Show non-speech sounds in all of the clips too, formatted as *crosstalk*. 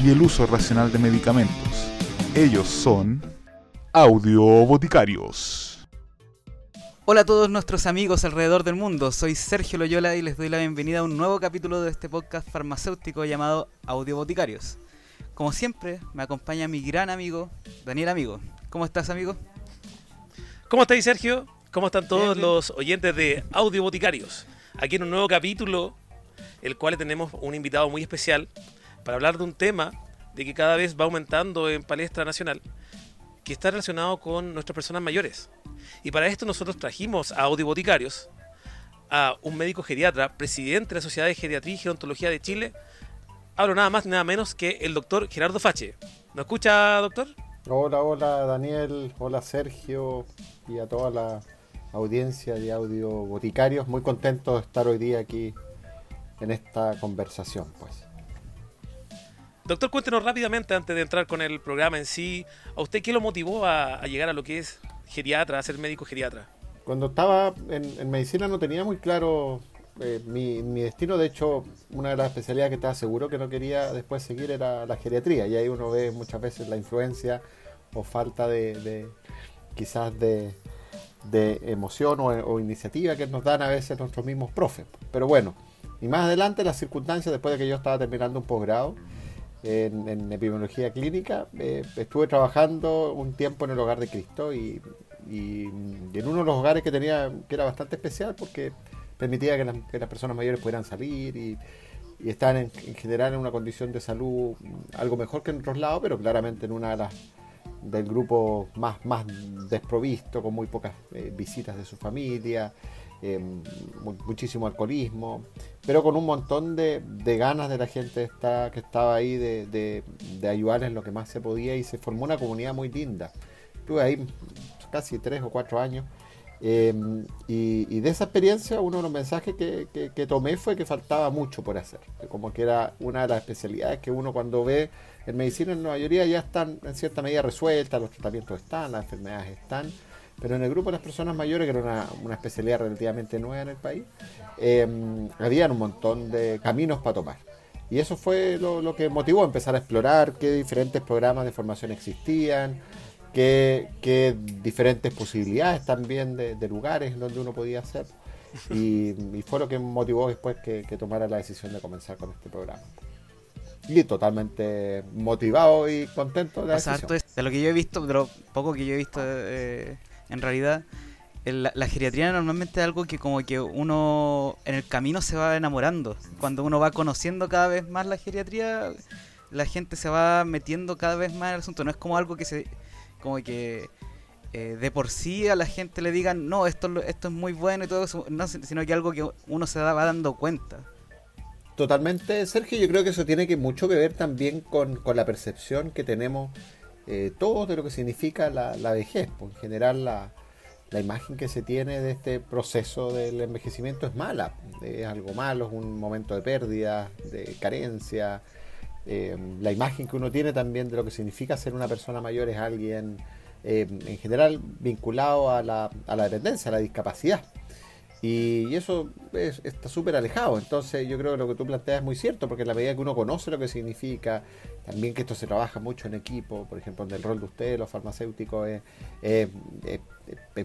y el uso racional de medicamentos. Ellos son Audio Boticarios. Hola a todos nuestros amigos alrededor del mundo, soy Sergio Loyola y les doy la bienvenida a un nuevo capítulo de este podcast farmacéutico llamado Audio Boticarios. Como siempre, me acompaña mi gran amigo, Daniel Amigo. ¿Cómo estás, amigo? ¿Cómo estáis, Sergio? ¿Cómo están todos los oyentes de Audio Boticarios? Aquí en un nuevo capítulo, el cual tenemos un invitado muy especial para hablar de un tema de que cada vez va aumentando en palestra nacional, que está relacionado con nuestras personas mayores. Y para esto nosotros trajimos a Audio Boticarios a un médico geriatra, presidente de la Sociedad de Geriatría y Gerontología de Chile. Hablo nada más nada menos que el doctor Gerardo Fache. ¿Nos escucha, doctor? Hola, hola Daniel, hola Sergio y a toda la audiencia de Audio Boticarios. Muy contento de estar hoy día aquí en esta conversación, pues. Doctor, cuéntenos rápidamente antes de entrar con el programa en sí, ¿a usted qué lo motivó a, llegar a lo que es geriatra, a ser médico geriatra? Cuando estaba en, medicina no tenía muy claro eh, mi, destino, de hecho, una de las especialidades que estaba seguro que no quería después seguir era la geriatría, y ahí uno ve muchas veces la influencia o falta de, quizás de, de emoción o, o, iniciativa que nos dan a veces nuestros mismos profes. Pero bueno, y más adelante las circunstancias, después de que yo estaba terminando un posgrado en, epidemiología clínica, eh, estuve trabajando un tiempo en el hogar de Cristo y, en uno de los hogares que tenía, que era bastante especial porque permitía que las, personas mayores pudieran salir y, estaban en, en, general en una condición de salud algo mejor que en otros lados, pero claramente en una de las del grupo más, más desprovisto, con muy pocas eh, visitas de su familia, eh, muchísimo alcoholismo, pero con un montón de, ganas de la gente que estaba ahí de, de, de, ayudar en lo que más se podía y se formó una comunidad muy linda. Estuve ahí casi tres o cuatro años. Eh, y, de esa experiencia uno de los mensajes que, tomé fue que faltaba mucho por hacer, como que era una de las especialidades que uno cuando ve en medicina en la mayoría ya están en cierta medida resueltas, los tratamientos están, las enfermedades están, pero en el grupo de las personas mayores, que era una, una especialidad relativamente nueva en el país, eh, habían un montón de caminos para tomar. Y eso fue lo, lo, que motivó a empezar a explorar qué diferentes programas de formación existían, qué, qué diferentes posibilidades también de, de, lugares donde uno podía hacer. Y, y fue lo que motivó después que, que tomara la decisión de comenzar con este programa y totalmente motivado y contento de la o sea, de lo que yo he visto, de lo poco que yo he visto eh, en realidad, la, la, geriatría normalmente es algo que como que uno en el camino se va enamorando. Cuando uno va conociendo cada vez más la geriatría, la gente se va metiendo cada vez más en el asunto. No es como algo que se... como que... Eh, de por sí a la gente le digan, no, esto, esto es muy bueno y todo eso, no, sino que algo que uno se va dando cuenta. Totalmente, Sergio. Yo creo que eso tiene que mucho que ver también con la percepción que tenemos eh, todos de lo que significa la, vejez. Pues, en general, la, imagen que se tiene de este proceso del envejecimiento es mala. Es algo malo, es un momento de pérdida, de carencia. Eh, la imagen que uno tiene también de lo que significa ser una persona mayor es alguien, eh, en general, vinculado a la, a la dependencia, a la discapacidad. Y eso es, está súper alejado. Entonces yo creo que lo que tú planteas es muy cierto, porque en la medida que uno conoce lo que significa, también que esto se trabaja mucho en equipo, por ejemplo, en el rol de ustedes, los farmacéuticos, es,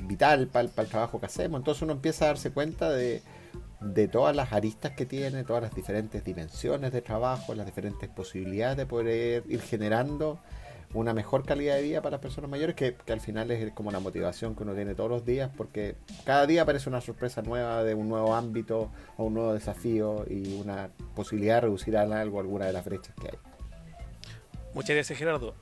vital para el, trabajo que hacemos. Entonces uno empieza a darse cuenta de todas las aristas que tiene, todas las diferentes dimensiones de trabajo, las diferentes posibilidades de poder ir generando una mejor calidad de vida para las personas mayores, que, que, al final es como la motivación que uno tiene todos los días, porque cada día aparece una sorpresa nueva de un nuevo ámbito o un nuevo desafío y una posibilidad de reducir algo alguna de las brechas que hay. Muchas gracias Gerardo.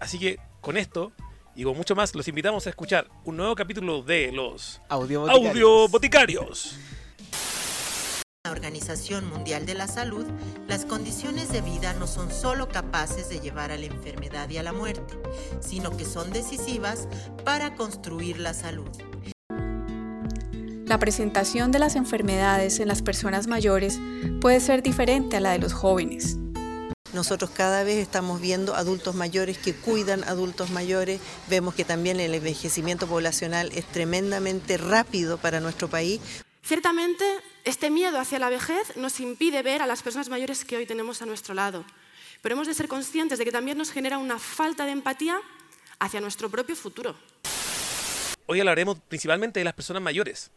Así que con esto y con mucho más los invitamos a escuchar un nuevo capítulo de los Audio Boticarios. Audio Boticarios. La Organización Mundial de la Salud, las condiciones de vida no son solo capaces de llevar a la enfermedad y a la muerte, sino que son decisivas para construir la salud. La presentación de las enfermedades en las personas mayores puede ser diferente a la de los jóvenes. Nosotros cada vez estamos viendo adultos mayores que cuidan adultos mayores, vemos que también el envejecimiento poblacional es tremendamente rápido para nuestro país. Ciertamente, este miedo hacia la vejez nos impide ver a las personas mayores que hoy tenemos a nuestro lado, pero hemos de ser conscientes de que también nos genera una falta de empatía hacia nuestro propio futuro. Hoy hablaremos principalmente de las personas mayores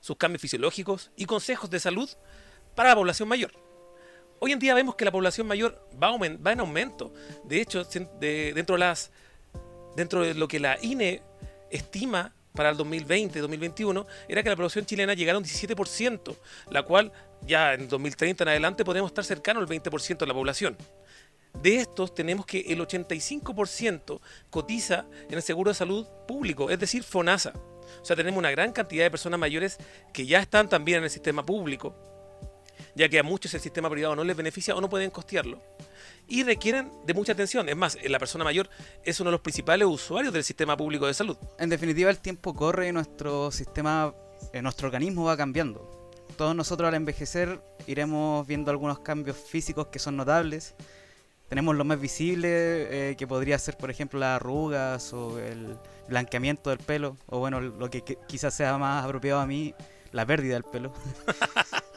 sus cambios fisiológicos y consejos de salud para la población mayor. Hoy en día vemos que la población mayor va, en aumento. De hecho, dentro, de las, dentro de lo que la INE estima para el 2020-2021 era que la población chilena llegara a un 17%, la cual ya en 2030 en adelante podemos estar cercano al 20% de la población. De estos tenemos que el 85% cotiza en el seguro de salud público, es decir, FONASA. O sea, tenemos una gran cantidad de personas mayores que ya están también en el sistema público, ya que a muchos el sistema privado no les beneficia o no pueden costearlo. Y requieren de mucha atención. Es más, la persona mayor es uno de los principales usuarios del sistema público de salud. En definitiva, el tiempo corre y nuestro sistema, eh, nuestro organismo va cambiando. Todos nosotros al envejecer iremos viendo algunos cambios físicos que son notables tenemos lo más visible, eh, que podría ser, por ejemplo, las arrugas o el blanqueamiento del pelo, o bueno, lo que, quizás sea más apropiado a mí, la pérdida del pelo. *laughs*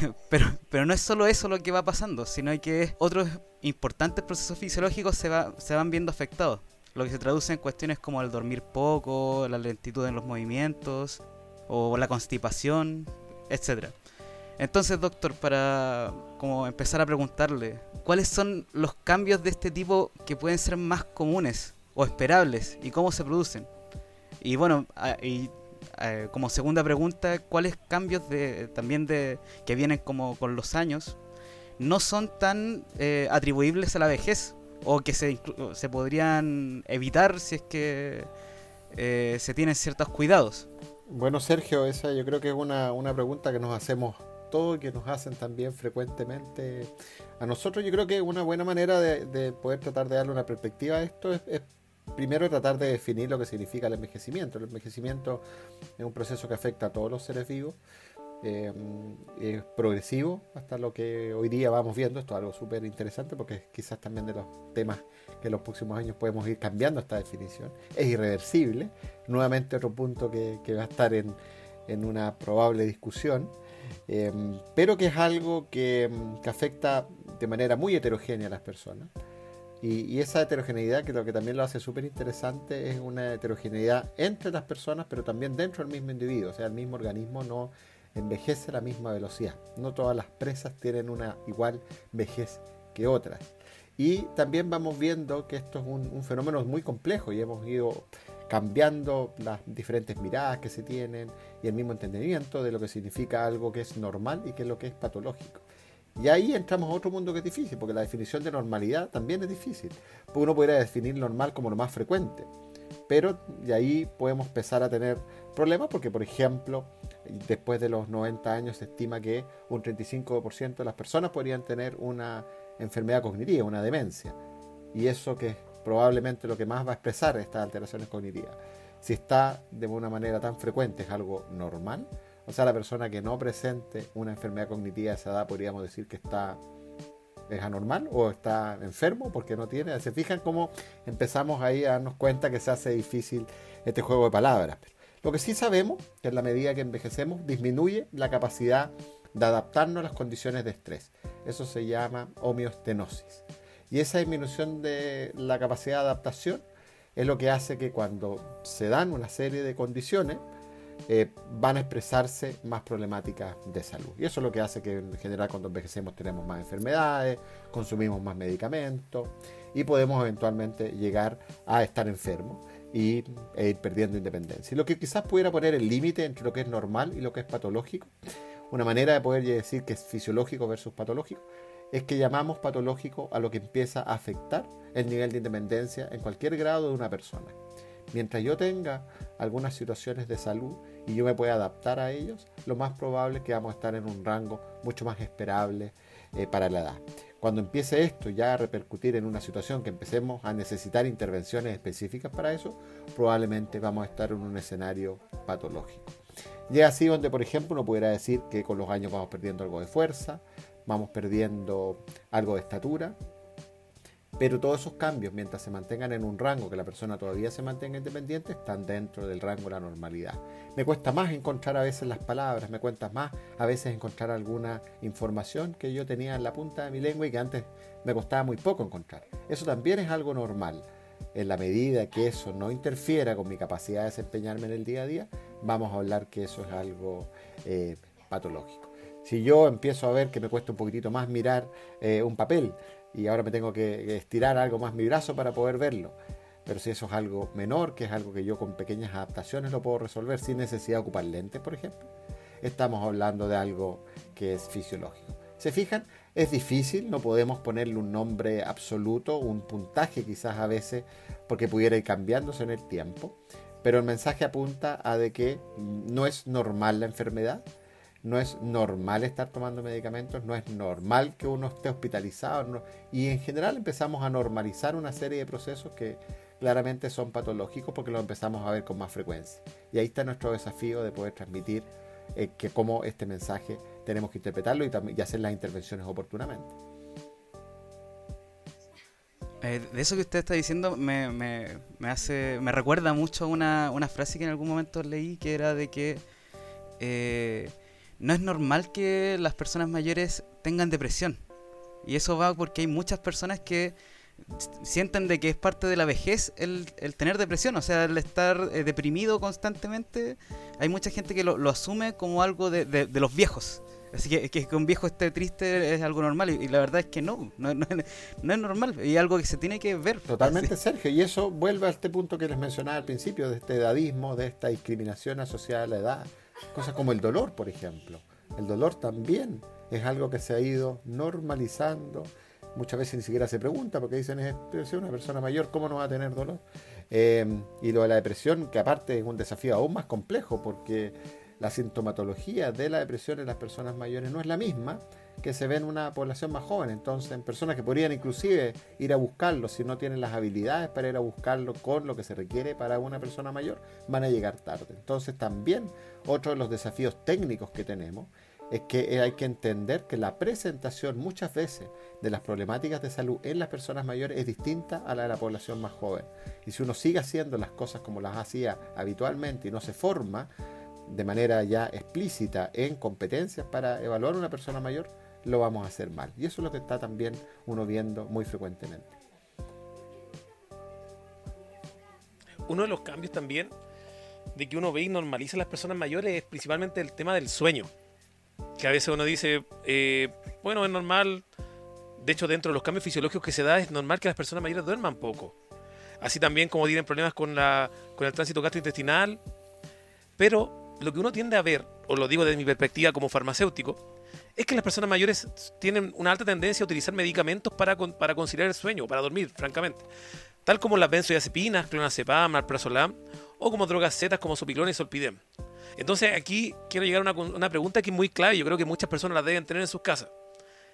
*laughs* pero, pero no es solo eso lo que va pasando, sino que otros importantes procesos fisiológicos se, va, se van viendo afectados, lo que se traduce en cuestiones como el dormir poco, la lentitud en los movimientos, o la constipación, etcétera. Entonces, doctor, para como empezar a preguntarle, ¿cuáles son los cambios de este tipo que pueden ser más comunes o esperables y cómo se producen? Y bueno, y, como segunda pregunta, ¿cuáles cambios de, también de que vienen como con los años no son tan eh, atribuibles a la vejez o que se, se podrían evitar si es que eh, se tienen ciertos cuidados? Bueno, Sergio, esa yo creo que es una, una pregunta que nos hacemos todo y que nos hacen también frecuentemente a nosotros. Yo creo que una buena manera de, poder tratar de darle una perspectiva a esto es, primero tratar de definir lo que significa el envejecimiento. El envejecimiento es un proceso que afecta a todos los seres vivos. Eh, es progresivo hasta lo que hoy día vamos viendo. Esto es algo súper interesante porque quizás también de los temas que en los próximos años podemos ir cambiando esta definición. Es irreversible. Nuevamente otro punto que, va a estar en, una probable discusión. Em, pero que es algo que, afecta de manera muy heterogénea a las personas. Y, esa heterogeneidad, que lo que también lo hace súper interesante, es una heterogeneidad entre las personas, pero también dentro del mismo individuo. O sea, el mismo organismo no envejece a la misma velocidad. No todas las presas tienen una igual vejez que otras. Y también vamos viendo que esto es un, un fenómeno muy complejo y hemos ido cambiando las diferentes miradas que se tienen y el mismo entendimiento de lo que significa algo que es normal y qué es lo que es patológico. Y ahí entramos a otro mundo que es difícil, porque la definición de normalidad también es difícil. Porque uno podría definir normal como lo más frecuente, pero de ahí podemos empezar a tener problemas porque, por ejemplo, después de los 90 años se estima que un 35% de las personas podrían tener una enfermedad cognitiva, una demencia. Y eso que probablemente lo que más va a expresar estas alteraciones cognitivas. Si está de una manera tan frecuente, es algo normal. O sea, la persona que no presente una enfermedad cognitiva a esa edad podríamos decir que está es anormal o está enfermo porque no tiene. Se fijan cómo empezamos ahí a darnos cuenta que se hace difícil este juego de palabras. Lo que sí sabemos que en la medida que envejecemos disminuye la capacidad de adaptarnos a las condiciones de estrés. Eso se llama homeostenosis. Y esa disminución de la capacidad de adaptación es lo que hace que cuando se dan una serie de condiciones, eh, van a expresarse más problemáticas de salud. Y eso es lo que hace que en general cuando envejecemos tenemos más enfermedades, consumimos más medicamentos y podemos eventualmente llegar a estar enfermos y, e ir perdiendo independencia. Y lo que quizás pudiera poner el límite entre lo que es normal y lo que es patológico, una manera de poder decir que es fisiológico versus patológico, es que llamamos patológico a lo que empieza a afectar el nivel de independencia en cualquier grado de una persona. Mientras yo tenga algunas situaciones de salud y yo me pueda adaptar a ellos, lo más probable es que vamos a estar en un rango mucho más esperable eh, para la edad. Cuando empiece esto ya a repercutir en una situación que empecemos a necesitar intervenciones específicas para eso, probablemente vamos a estar en un escenario patológico. Y es así donde, por ejemplo, uno pudiera decir que con los años vamos perdiendo algo de fuerza, vamos perdiendo algo de estatura, pero todos esos cambios, mientras se mantengan en un rango que la persona todavía se mantenga independiente, están dentro del rango de la normalidad. Me cuesta más encontrar a veces las palabras, me cuesta más a veces encontrar alguna información que yo tenía en la punta de mi lengua y que antes me costaba muy poco encontrar. Eso también es algo normal. En la medida que eso no interfiera con mi capacidad de desempeñarme en el día a día, vamos a hablar que eso es algo eh, patológico. Si yo empiezo a ver que me cuesta un poquitito más mirar eh, un papel, y ahora me tengo que estirar algo más mi brazo para poder verlo. Pero si eso es algo menor, que es algo que yo con pequeñas adaptaciones lo puedo resolver sin necesidad de ocupar lentes, por ejemplo, estamos hablando de algo que es fisiológico. ¿Se fijan? Es difícil, no podemos ponerle un nombre absoluto, un puntaje quizás a veces, porque pudiera ir cambiándose en el tiempo, pero el mensaje apunta a de que no es normal la enfermedad, no es normal estar tomando medicamentos, no es normal que uno esté hospitalizado y en general empezamos a normalizar una serie de procesos que claramente son patológicos porque los empezamos a ver con más frecuencia. Y ahí está nuestro desafío de poder transmitir eh, que cómo este mensaje tenemos que interpretarlo y, hacer las intervenciones oportunamente. Eh, de eso que usted está diciendo me, hace me recuerda mucho una, una frase que en algún momento leí que era de que eh, no es normal que las personas mayores tengan depresión. Y eso va porque hay muchas personas que sienten de que es parte de la vejez el, tener depresión, o sea, el estar eh, deprimido constantemente. Hay mucha gente que lo, asume como algo de, los viejos. Así que, que, un viejo esté triste es algo normal y, la verdad es que no, no, es normal y algo que se tiene que ver. Totalmente, Sergio, y eso vuelve a este punto que les mencionaba al principio, de este edadismo, de esta discriminación asociada a la edad Cosas como el dolor, por ejemplo. El dolor también es algo que se ha ido normalizando. Muchas veces ni siquiera se pregunta porque dicen, es una persona mayor, ¿cómo no va a tener dolor? Em, y lo de la depresión, que aparte es un desafío aún más complejo porque la sintomatología de la depresión en las personas mayores no es la misma que se ve en una población más joven. Entonces, en personas que podrían inclusive ir a buscarlo, si no tienen las habilidades para ir a buscarlo con lo que se requiere para una persona mayor, van a llegar tarde. Entonces, también otro de los desafíos técnicos que tenemos es que hay que entender que la presentación muchas veces de las problemáticas de salud en las personas mayores es distinta a la de la población más joven. Y si uno sigue haciendo las cosas como las hacía habitualmente y no se forma de manera ya explícita en competencias para evaluar a una persona mayor, lo vamos a hacer mal. Y eso es lo que está también uno viendo muy frecuentemente. Uno de los cambios también de que uno ve y normaliza a las personas mayores es principalmente el tema del sueño. Que a veces uno dice, eh, bueno, es normal, de hecho dentro de los cambios fisiológicos que se da es normal que las personas mayores duerman poco. Así también como tienen problemas con, la, con el tránsito gastrointestinal. Pero lo que uno tiende a ver, o lo digo desde mi perspectiva como farmacéutico, es que las personas mayores tienen una alta tendencia a utilizar medicamentos para, para conciliar el sueño, para dormir, francamente. Tal como las benzodiazepinas, clonazepam, alprazolam, o como drogas zetas como sopilón y solpidem. Entonces aquí quiero llegar a una, una pregunta que es muy clave, yo creo que muchas personas la deben tener en sus casas.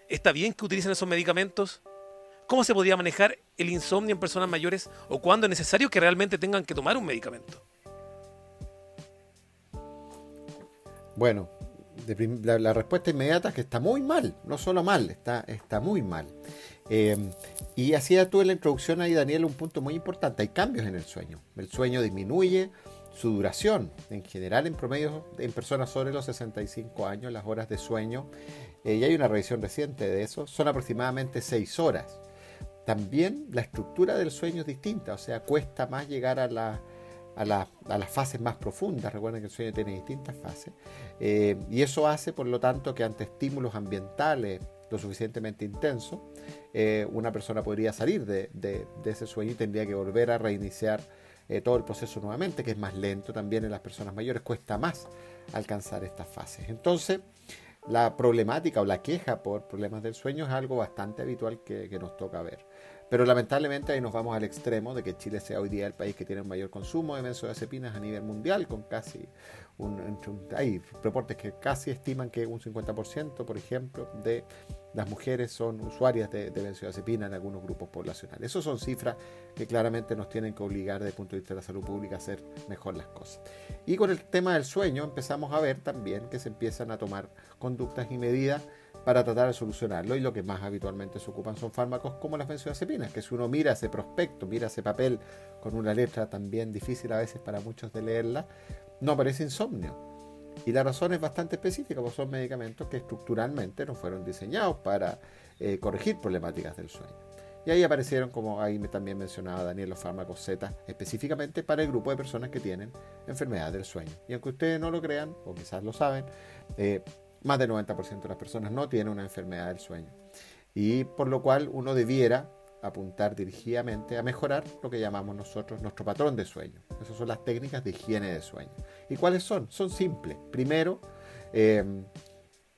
¿Está bien que utilicen esos medicamentos? ¿Cómo se podría manejar el insomnio en personas mayores o cuándo es necesario que realmente tengan que tomar un medicamento? Bueno, la, respuesta inmediata es que está muy mal, no solo mal, está, está muy mal. Eh, y hacía tú en la introducción ahí, Daniel, un punto muy importante. Hay cambios en el sueño. El sueño disminuye su duración. En general, en promedio, en personas sobre los 65 años, las horas de sueño, eh, y hay una revisión reciente de eso, son aproximadamente 6 horas. También la estructura del sueño es distinta, o sea, cuesta más llegar a la a, las fases más profundas. Recuerden que el sueño tiene distintas fases. Eh, y eso hace, por lo tanto, que ante estímulos ambientales lo suficientemente intensos, eh, una persona podría salir de, ese sueño y tendría que volver a reiniciar eh, todo el proceso nuevamente, que es más lento también en las personas mayores, cuesta más alcanzar estas fases. Entonces, la problemática o la queja por problemas del sueño es algo bastante habitual que nos toca ver. Pero lamentablemente ahí nos vamos al extremo de que Chile sea hoy día el país que tiene el mayor consumo de benzodiazepinas a nivel mundial, con casi un, hay reportes que casi estiman que un 50%, por ejemplo, de las mujeres son usuarias de, de benzodiazepina en algunos grupos poblacionales. Esas son cifras que claramente nos tienen que obligar desde el punto de vista de la salud pública a hacer mejor las cosas. Y con el tema del sueño empezamos a ver también que se empiezan a tomar conductas y medidas para tratar de solucionarlo y lo que más habitualmente se ocupan son fármacos como las benzodiazepinas, que si uno mira ese prospecto, mira ese papel con una letra también difícil a veces para muchos de leerla, no aparece insomnio. Y la razón es bastante específica, porque son medicamentos que estructuralmente no fueron diseñados para eh, corregir problemáticas del sueño. Y ahí aparecieron, como ahí también mencionaba Daniel, los fármacos Z, específicamente para el grupo de personas que tienen enfermedad del sueño. Y aunque ustedes no lo crean, o quizás lo saben, eh, más del 90% de las personas no tienen una enfermedad del sueño. Y por lo cual uno debiera apuntar dirigidamente a mejorar lo que llamamos nosotros nuestro patrón de sueño. Esas son las técnicas de higiene de sueño. ¿Y cuáles son? Son simples. Primero, eh,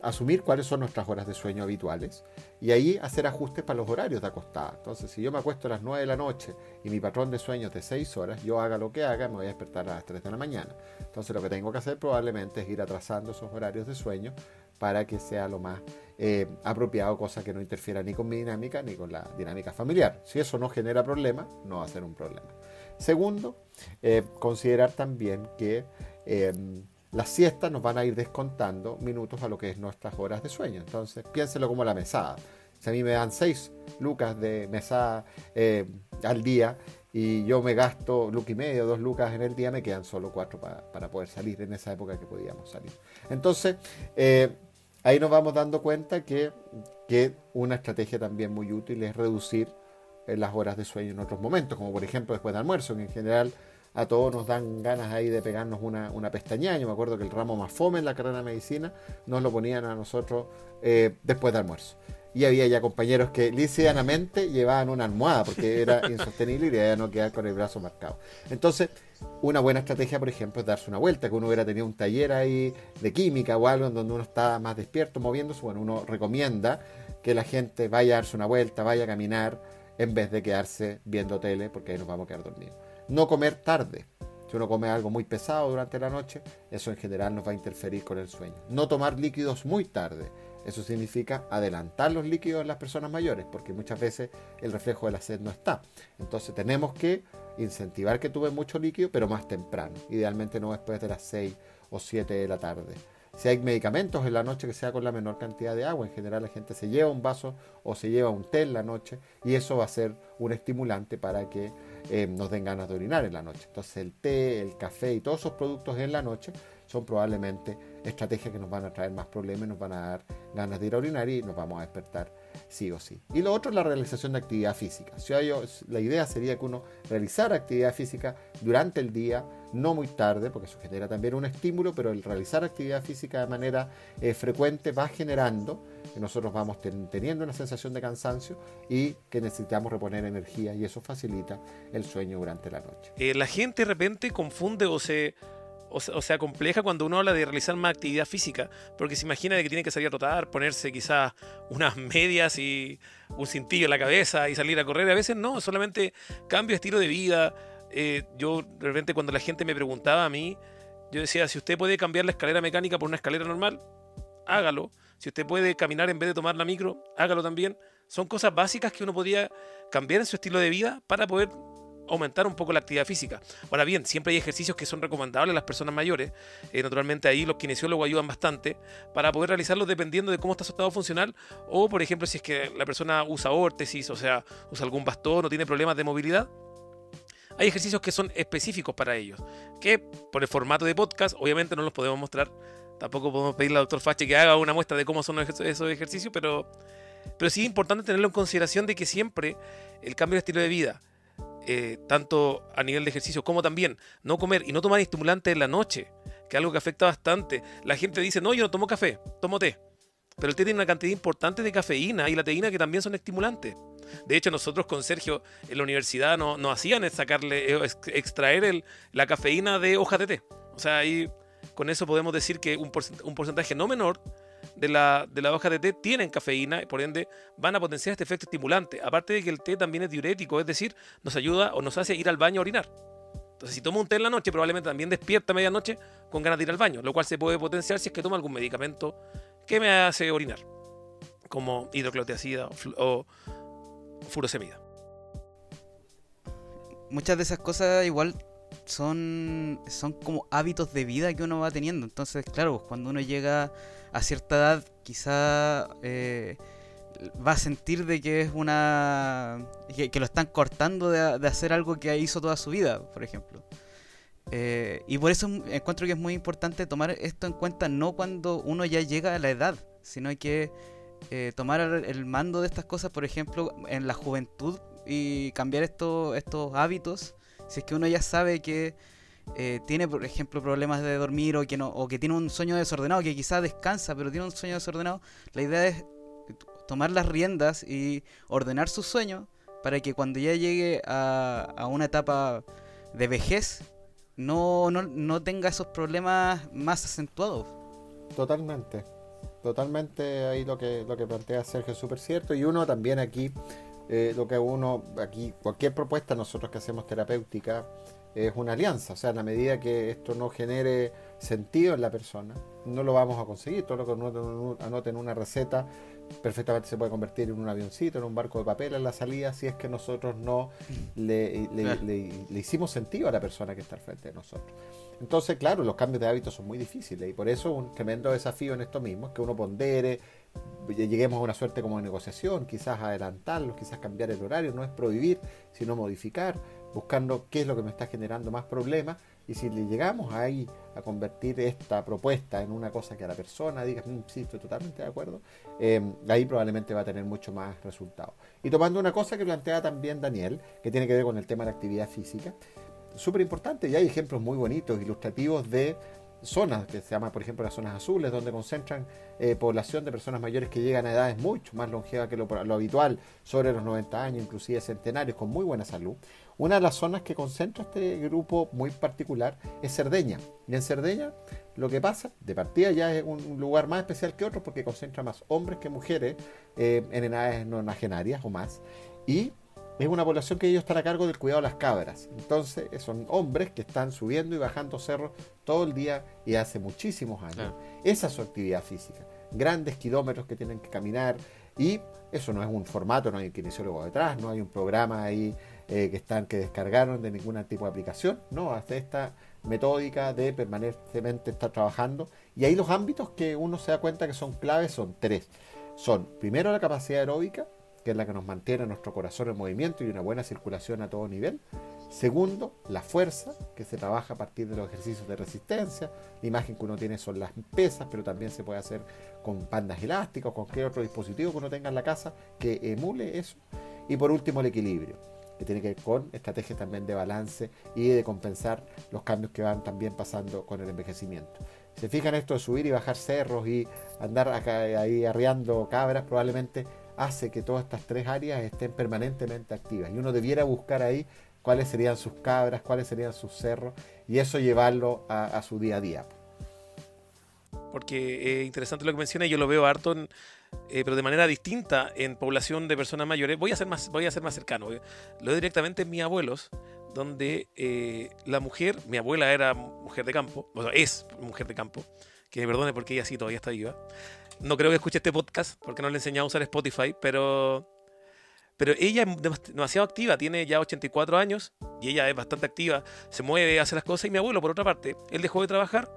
asumir cuáles son nuestras horas de sueño habituales y ahí hacer ajustes para los horarios de acostada. Entonces, si yo me acuesto a las 9 de la noche y mi patrón de sueño es de 6 horas, yo haga lo que haga, me voy a despertar a las 3 de la mañana. Entonces, lo que tengo que hacer probablemente es ir atrasando esos horarios de sueño para que sea lo más eh, apropiado, cosa que no interfiera ni con mi dinámica ni con la dinámica familiar. Si eso no genera problema, no va a ser un problema. Segundo, eh, considerar también que em, las siestas nos van a ir descontando minutos a lo que es nuestras horas de sueño. Entonces, piénselo como la mesada. Si a mí me dan 6 lucas de mesada eh, al día y yo me gasto luca y medio, dos lucas en el día, me quedan solo cuatro para, poder salir en esa época que podíamos salir. Entonces, eh, ahí nos vamos dando cuenta que, que, una estrategia también muy útil es reducir eh, las horas de sueño en otros momentos, como por ejemplo después de almuerzo, que en general a todos nos dan ganas ahí de pegarnos una, una pestaña. Yo me acuerdo que el ramo más fome en la carrera de medicina nos lo ponían a nosotros eh, después de almuerzo y había ya compañeros que liceanamente llevaban una almohada porque era *laughs* insostenible y ya no quedar con el brazo marcado. Entonces, una buena estrategia, por ejemplo, es darse una vuelta, que uno hubiera tenido un taller ahí de química o algo en donde uno está más despierto moviéndose. Bueno, uno recomienda que la gente vaya a darse una vuelta, vaya a caminar, en vez de quedarse viendo tele, porque ahí nos vamos a quedar dormidos. No comer tarde. Si uno come algo muy pesado durante la noche, eso en general nos va a interferir con el sueño. No tomar líquidos muy tarde eso significa adelantar los líquidos en las personas mayores, porque muchas veces el reflejo de la sed no está. Entonces tenemos que incentivar que tuve mucho líquido, pero más temprano. Idealmente no después de las 6 o 7 de la tarde. Si hay medicamentos en la noche que sea con la menor cantidad de agua, en general la gente se lleva un vaso o se lleva un té en la noche y eso va a ser un estimulante para que eh, nos den ganas de orinar en la noche. Entonces el té, el café y todos esos productos en la noche son probablemente estrategias que nos van a traer más problemas, nos van a dar ganas de ir a orinar y nos vamos a despertar sí o sí. Y lo otro es la realización de actividad física. Si la idea sería que uno realizara actividad física durante el día, no muy tarde, porque eso genera también un estímulo, pero el realizar actividad física de manera eh, frecuente va generando que nosotros vamos teniendo una sensación de cansancio y que necesitamos reponer energía y eso facilita el sueño durante la noche. Eh, la gente de repente confunde o se o, sea, compleja cuando uno habla de realizar más actividad física, porque se imagina de que tiene que salir a trotar, ponerse quizás unas medias y un cintillo en la cabeza y salir a correr. A veces no, solamente cambio de estilo de vida. Eh, yo de repente cuando la gente me preguntaba a mí, yo decía, si usted puede cambiar la escalera mecánica por una escalera normal, hágalo. Si usted puede caminar en vez de tomar la micro, hágalo también. Son cosas básicas que uno podría cambiar en su estilo de vida para poder aumentar un poco la actividad física. Ahora bien, siempre hay ejercicios que son recomendables a las personas mayores. Eh, naturalmente ahí los kinesiólogos ayudan bastante para poder realizarlos dependiendo de cómo está su estado funcional o, por ejemplo, si es que la persona usa órtesis, o sea, usa algún bastón o tiene problemas de movilidad. Hay ejercicios que son específicos para ellos, que por el formato de podcast obviamente no los podemos mostrar. Tampoco podemos pedirle al doctor Fache que haga una muestra de cómo son esos ejercicios, pero, pero sí es importante tenerlo en consideración de que siempre el cambio de estilo de vida, eh, tanto a nivel de ejercicio como también no comer y no tomar estimulantes en la noche, que es algo que afecta bastante. La gente dice, no, yo no tomo café, tomo té. Pero el té tiene una cantidad importante de cafeína y la teína que también son estimulantes. De hecho, nosotros con Sergio en la universidad nos no hacían sacarle, eh, extraer la cafeína de hojas de té. O sea, ahí con eso podemos decir que un porcentaje no menor de la, de la hoja de té tienen cafeína y por ende van a potenciar este efecto estimulante. Aparte de que el té también es diurético, es decir, nos ayuda o nos hace ir al baño a orinar. Entonces, si tomo un té en la noche, probablemente también despierta a medianoche con ganas de ir al baño, lo cual se puede potenciar si es que tomo algún medicamento que me hace orinar, como hidroclotiacida o, furosemida. Muchas de esas cosas igual son, son como hábitos de vida que uno va teniendo. Entonces, claro, pues, cuando uno llega a cierta edad, quizá eh, va a sentir de que es una. que, lo están cortando de, hacer algo que hizo toda su vida, por ejemplo. Eh, y por eso encuentro que es muy importante tomar esto en cuenta no cuando uno ya llega a la edad, sino que eh, tomar el mando de estas cosas, por ejemplo, en la juventud y cambiar estos, estos hábitos. Si es que uno ya sabe que eh, tiene, por ejemplo, problemas de dormir o que, no, o que tiene un sueño desordenado, que quizás descansa, pero tiene un sueño desordenado, la idea es tomar las riendas y ordenar su sueño para que cuando ya llegue a, una etapa de vejez no, no, tenga esos problemas más acentuados. Totalmente, totalmente ahí lo que, lo que plantea Sergio es súper cierto y uno también aquí eh, lo que uno, aquí, cualquier propuesta nosotros que hacemos terapéutica es una alianza, o sea, en la medida que esto no genere sentido en la persona, no lo vamos a conseguir. Todo lo que uno anote en una receta perfectamente se puede convertir en un avioncito, en un barco de papel en la salida, si es que nosotros no le, le hicimos sentido a la persona que está al frente de nosotros. Entonces, claro, los cambios de hábitos son muy difíciles y por eso un tremendo desafío en esto mismo es que uno pondere, lleguemos a una suerte como de negociación, quizás adelantarlos, quizás cambiar el horario, no es prohibir, sino modificar, buscando qué es lo que me está generando más problemas y si le llegamos ahí a convertir esta propuesta en una cosa que a la persona diga, mm, sí, estoy totalmente de acuerdo, eh, ahí probablemente va a tener mucho más resultado. Y tomando una cosa que plantea también Daniel, que tiene que ver con el tema de la actividad física, súper importante, y hay ejemplos muy bonitos, ilustrativos de zonas, que se llama por ejemplo las zonas azules, donde concentran eh, población de personas mayores que llegan a edades mucho más longevas que lo, habitual, sobre los 90 años, inclusive centenarios, con muy buena salud. Una de las zonas que concentra este grupo muy particular es Cerdeña. Y en Cerdeña lo que pasa, de partida ya es un lugar más especial que otros porque concentra más hombres que mujeres eh, en edades nonagenarias o más. Y es una población que ellos están a cargo del cuidado de las cabras. Entonces, son hombres que están subiendo y bajando cerros todo el día y hace muchísimos años. Esa es su actividad física. Grandes kilómetros que tienen que caminar y eso no es un formato, no hay un kinesiólogo detrás, no hay un programa ahí eh, que están que descargaron de ningún tipo de aplicación, no, hace esta metódica de permanentemente estar trabajando y ahí los ámbitos que uno se da cuenta que son claves son tres. Son primero la capacidad aeróbica, que es la que nos mantiene nuestro corazón en movimiento y una buena circulación a todo nivel. Segundo, la fuerza, que se trabaja a partir de los ejercicios de resistencia. La imagen que uno tiene son las pesas, pero también se puede hacer con bandas elásticas o cualquier otro dispositivo que uno tenga en la casa que emule eso. Y por último, el equilibrio, que tiene que ver con estrategias también de balance y de compensar los cambios que van también pasando con el envejecimiento. Se fijan esto de subir y bajar cerros y andar ahí arriando cabras, probablemente hace que todas estas tres áreas estén permanentemente activas. Y uno debiera buscar ahí cuáles serían sus cabras, cuáles serían sus cerros, y eso llevarlo a, su día a día. Porque es interesante lo que menciona, yo lo veo harto, eh, pero de manera distinta en población de personas mayores. Voy a ser más, voy a ser más cercano. Lo veo directamente en mis abuelos, donde eh, la mujer, mi abuela era mujer de campo, o sea, es mujer de campo, que me perdone porque ella sí todavía está viva. No creo que escuche este podcast porque no le he enseñado a usar Spotify, pero, pero ella es demasiado activa, tiene ya 84 años y ella es bastante activa, se mueve, hace las cosas. Y mi abuelo, por otra parte, él dejó de trabajar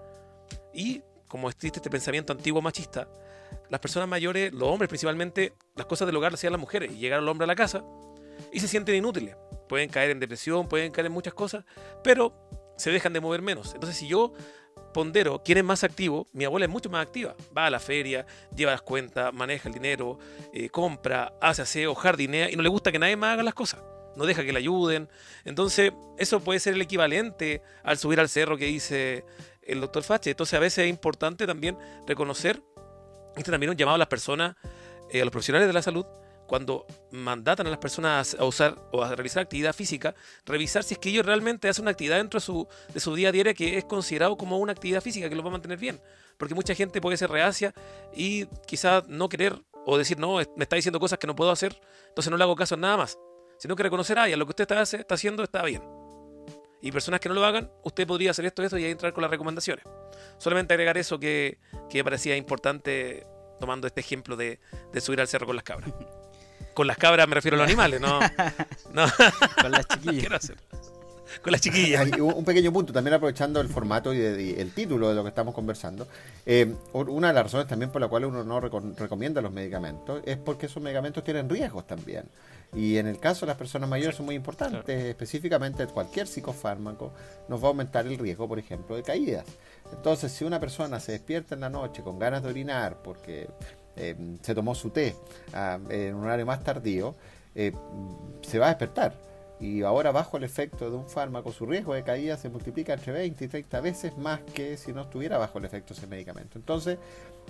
y, como existe este pensamiento antiguo machista, las personas mayores, los hombres principalmente, las cosas del hogar las hacían las mujeres y llegaron al hombre a la casa y se sienten inútiles. Pueden caer en depresión, pueden caer en muchas cosas, pero se dejan de mover menos. Entonces, si yo pondero quién es más activo, mi abuela es mucho más activa. Va a la feria, lleva las cuentas, maneja el dinero, eh, compra, hace aseo, jardinea y no le gusta que nadie más haga las cosas. No deja que le ayuden. Entonces, eso puede ser el equivalente al subir al cerro que dice el doctor Fache. Entonces, a veces es importante también reconocer, este también un llamado a las personas, eh, a los profesionales de la salud, cuando mandatan a las personas a usar o a realizar actividad física, revisar si es que ellos realmente hacen una actividad dentro de su, de su día a día que es considerado como una actividad física que los va a mantener bien. Porque mucha gente puede ser reacia y quizás no querer o decir, no, me está diciendo cosas que no puedo hacer, entonces no le hago caso en nada más. Sino que reconocer, ah, lo que usted está, haciendo está bien. Y personas que no lo hagan, usted podría hacer esto, esto y ahí entrar con las recomendaciones. Solamente agregar eso que, que parecía importante tomando este ejemplo de, de subir al cerro con las cabras. *laughs* Con las cabras me refiero a los animales, no. no. *laughs* *laughs* Con las chiquillas. Con las chiquillas. un pequeño punto, también aprovechando el formato y, el título de lo que estamos conversando. Eh, una de las razones también por la cual uno no recomienda los medicamentos es porque esos medicamentos tienen riesgos también. Y en el caso de las personas mayores son muy importantes, específicamente cualquier psicofármaco nos va a aumentar el riesgo, por ejemplo, de caídas. Entonces, si una persona se despierta en la noche con ganas de orinar porque eh, se tomó su té ah, en un horario más tardío, eh, se va a despertar. Y ahora bajo el efecto de un fármaco, su riesgo de caída se multiplica entre 20 y 30 veces más que si no estuviera bajo el efecto de ese medicamento. Entonces,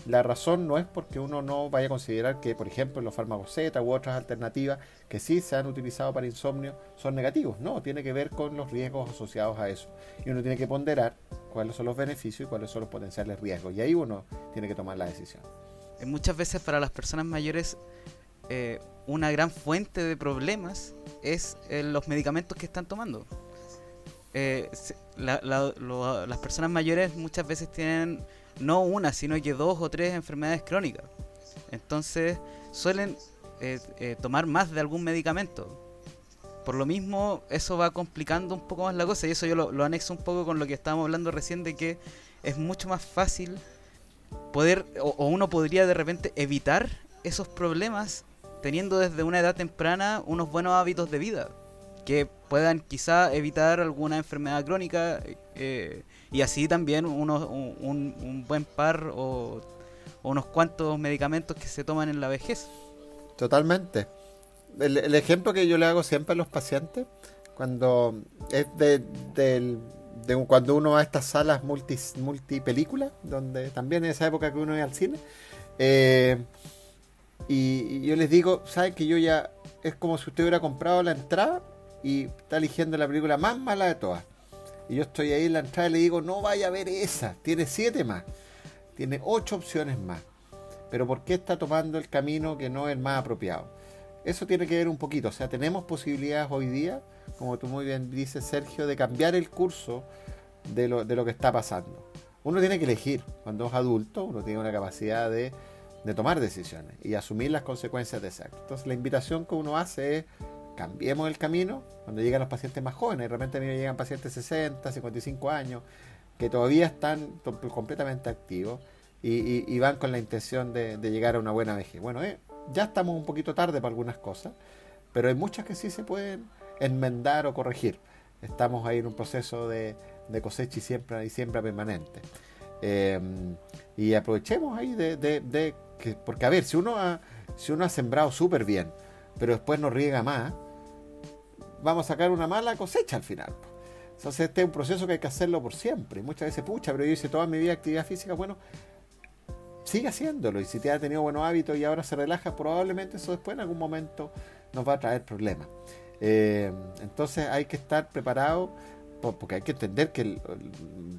la razón no es porque uno no vaya a considerar que, por ejemplo, los fármacos Z u otras alternativas que sí se han utilizado para insomnio son negativos. No, tiene que ver con los riesgos asociados a eso. Y uno tiene que ponderar cuáles son los beneficios y cuáles son los potenciales riesgos. Y ahí uno tiene que tomar la decisión. Eh, muchas veces para las personas mayores eh, una gran fuente de problemas es eh, los medicamentos que están tomando. las personas mayores muchas veces tienen no una, sino que dos o tres enfermedades crónicas. Entonces suelen tomar más de algún medicamento. Por lo mismo, eso va complicando un poco más la cosa y eso yo lo, lo anexo un poco con lo que estábamos hablando recién de que es mucho más fácil poder, o, uno podría de repente evitar esos problemas teniendo desde una edad temprana unos buenos hábitos de vida que puedan quizá evitar alguna enfermedad crónica eh, y así también unos, un, buen par o, unos cuantos medicamentos que se toman en la vejez. Totalmente. El, ejemplo que yo le hago siempre a los pacientes, cuando es de, del, cuando uno va a estas salas multi, donde también en esa época que uno iba al cine, eh, y, yo les digo, ¿saben que yo ya es como si usted hubiera comprado la entrada y está eligiendo la película más mala de todas? Y yo estoy ahí en la entrada y le digo, no vaya a ver esa, tiene siete más, tiene ocho opciones más. Pero ¿por qué está tomando el camino que no es el más apropiado? Eso tiene que ver un poquito, o sea, tenemos posibilidades hoy día como tú muy bien dices, Sergio, de cambiar el curso de lo, de lo que está pasando. Uno tiene que elegir, cuando es adulto, uno tiene una capacidad de, tomar decisiones y asumir las consecuencias de ese acto. Entonces la invitación que uno hace es, cambiemos el camino cuando llegan los pacientes más jóvenes. De repente a mí me llegan pacientes 60, 55 años, que todavía están completamente activos y, van con la intención de, llegar a una buena vejez. Bueno, eh, ya estamos un poquito tarde para algunas cosas, pero hay muchas que sí se pueden enmendar o corregir. Estamos ahí en un proceso de, cosecha y siembra y siembra permanente. Eh, y aprovechemos ahí de, que, porque a ver, si uno ha, si uno ha sembrado súper bien, pero después no riega más, vamos a sacar una mala cosecha al final. Entonces este es un proceso que hay que hacerlo por siempre. Muchas veces, pucha, pero yo hice toda mi vida actividad física, bueno, sigue haciéndolo. Y si te ha tenido buenos hábitos y ahora se relaja, probablemente eso después en algún momento nos va a traer problemas. Eh, entonces hay que estar preparado porque hay que entender que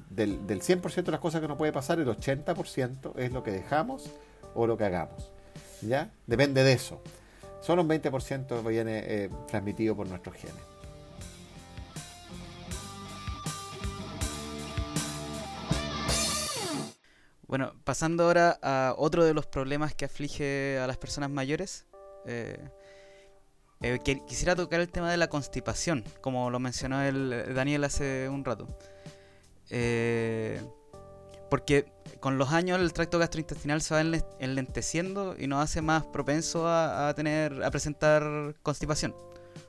del, del 100% de las cosas que nos puede pasar, el 80% es lo que dejamos o lo que hagamos. ¿Ya? Depende de eso. Solo un 20% viene eh, transmitido por nuestros genes. Bueno, pasando ahora a otro de los problemas que aflige a las personas mayores. Eh, eh, quisiera tocar el tema de la constipación, como lo mencionó el eh, Daniel hace un rato. Eh, porque con los años el tracto gastrointestinal se va enlenteciendo y nos hace más propenso a, tener a presentar constipación.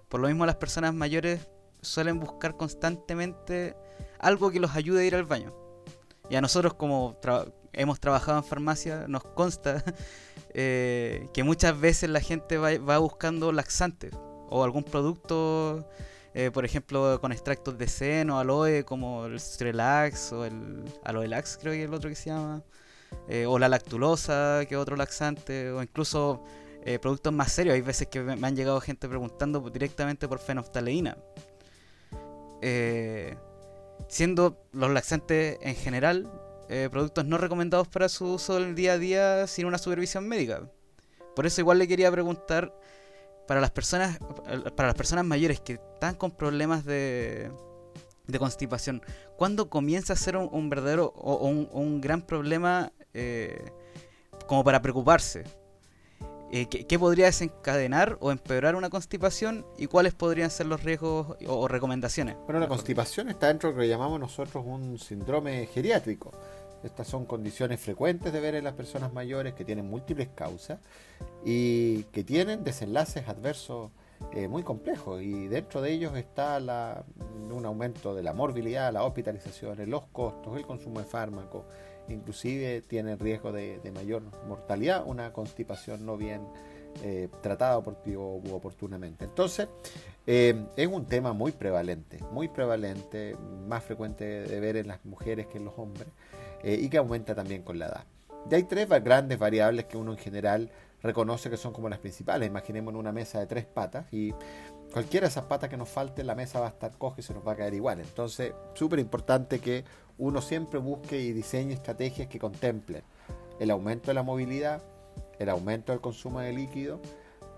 Por lo mismo las personas mayores suelen buscar constantemente algo que los ayude a ir al baño. Y a nosotros como hemos trabajado en farmacia nos consta *laughs* eh, que muchas veces la gente va, buscando laxantes o algún producto, eh, por ejemplo, con extractos de seno, aloe, como el Strelax o el Aloelax, creo que es el otro que se llama, eh, o la lactulosa, que es otro laxante, o incluso eh, productos más serios. Hay veces que me han llegado gente preguntando directamente por fenoftaleína. Siendo los laxantes en general eh, productos no recomendados para su uso en el día a día sin una supervisión médica. Por eso igual le quería preguntar para las personas para las personas mayores que están con problemas de, de constipación, ¿cuándo comienza a ser un, verdadero o, un, gran problema como para preocuparse? Eh, ¿qué, podría desencadenar o empeorar una constipación y cuáles podrían ser los riesgos o, recomendaciones? Bueno, la constipación está dentro de lo que llamamos nosotros un síndrome geriátrico. Estas son condiciones frecuentes de ver en las personas mayores que tienen múltiples causas y que tienen desenlaces adversos eh, muy complejos. Y dentro de ellos está un aumento de la morbilidad, la hospitalización, los costos, el consumo de fármacos, inclusive tiene riesgo de, mayor mortalidad una constipación no bien eh, tratada oportunamente. Entonces, eh, es un tema muy prevalente, muy prevalente, más frecuente de ver en las mujeres que en los hombres, eh, y que aumenta también con la edad. Y hay tres grandes variables que uno en general reconoce que son como las principales. Imaginemos una mesa de tres patas y cualquiera de esas patas que nos falte, la mesa va a estar coja y se nos va a caer igual. Entonces, súper importante que uno siempre busque y diseñe estrategias que contemplen el aumento de la movilidad, el aumento del consumo de líquido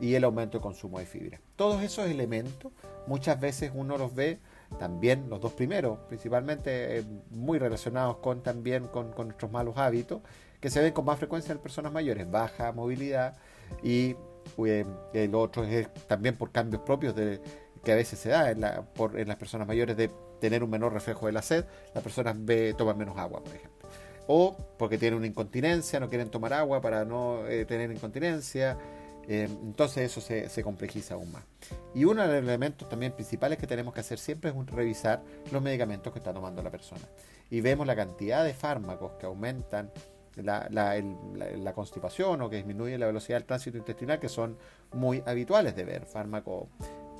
y el aumento del consumo de fibra. Todos esos elementos muchas veces uno los ve también los dos primeros, principalmente eh, muy relacionados con también con, nuestros malos hábitos, que se ven con más frecuencia en personas mayores, baja movilidad y eh, el otro es también por cambios propios de, que a veces se da en, en las personas mayores de tener un menor reflejo de la sed, las personas ve, toman menos agua, por ejemplo. O porque tienen una incontinencia, no quieren tomar agua para no eh, tener incontinencia. Eh, entonces eso se, complejiza aún más. Y uno de los elementos también principales que tenemos que hacer siempre es revisar los medicamentos que está tomando la persona. Y vemos la cantidad de fármacos que aumentan la, la, constipación o que disminuyen la velocidad del tránsito intestinal, que son muy habituales de ver. Fármacos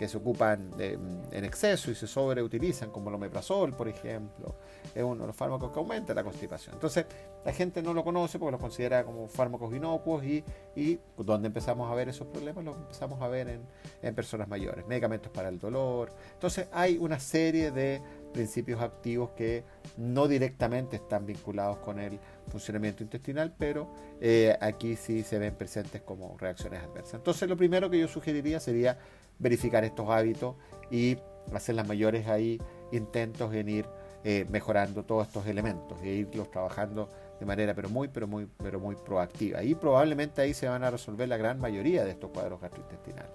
que se ocupan en exceso y se sobreutilizan, como el omeprazol, por ejemplo, es uno de los fármacos que aumenta la constipación. Entonces, la gente no lo conoce porque los considera como fármacos inocuos y, y donde empezamos a ver esos problemas los empezamos a ver en, en personas mayores, medicamentos para el dolor. Entonces, hay una serie de principios activos que no directamente están vinculados con el funcionamiento intestinal, pero eh, aquí sí se ven presentes como reacciones adversas. Entonces, lo primero que yo sugeriría sería verificar estos hábitos y hacer las mayores ahí intentos en ir eh, mejorando todos estos elementos e irlos trabajando de manera pero muy pero muy pero muy proactiva y probablemente ahí se van a resolver la gran mayoría de estos cuadros gastrointestinales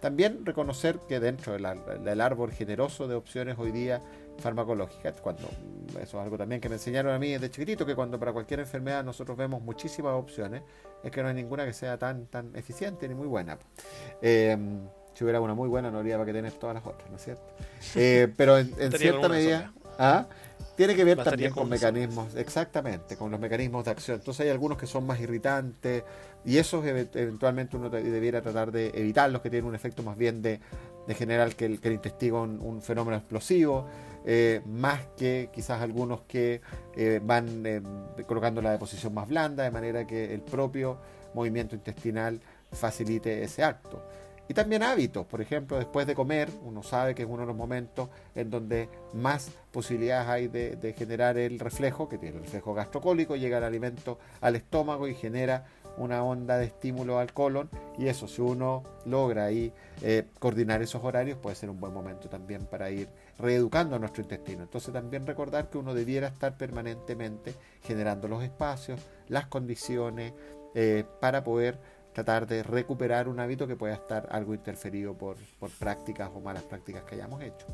también reconocer que dentro del árbol generoso de opciones hoy día farmacológicas, cuando eso es algo también que me enseñaron a mí desde chiquitito, que cuando para cualquier enfermedad nosotros vemos muchísimas opciones, es que no hay ninguna que sea tan, tan eficiente ni muy buena. Eh, si hubiera una muy buena, no habría para que tener todas las otras, ¿no es cierto? Eh, pero en, cierta medida, ¿ah? tiene que ver también con, mecanismos, exactamente, con los mecanismos de acción. Entonces hay algunos que son más irritantes y esos eventualmente uno debiera tratar de evitarlos, que tienen un efecto más bien de, de generar que el, que el intestino un, un fenómeno explosivo. Eh, más que quizás algunos que eh, van colocando la deposición más blanda, de manera que el propio movimiento intestinal facilite ese acto. Y también hábitos, por ejemplo, después de comer, uno sabe que es uno de los momentos en donde más posibilidades hay de, generar el reflejo, que tiene el reflejo gastrocólico, llega el alimento al estómago y genera una onda de estímulo al colon y eso si uno logra ahí eh, coordinar esos horarios puede ser un buen momento también para ir reeducando nuestro intestino. Entonces también recordar que uno debiera estar permanentemente generando los espacios, las condiciones eh, para poder tratar de recuperar un hábito que pueda estar algo interferido por, prácticas o malas prácticas que hayamos hecho.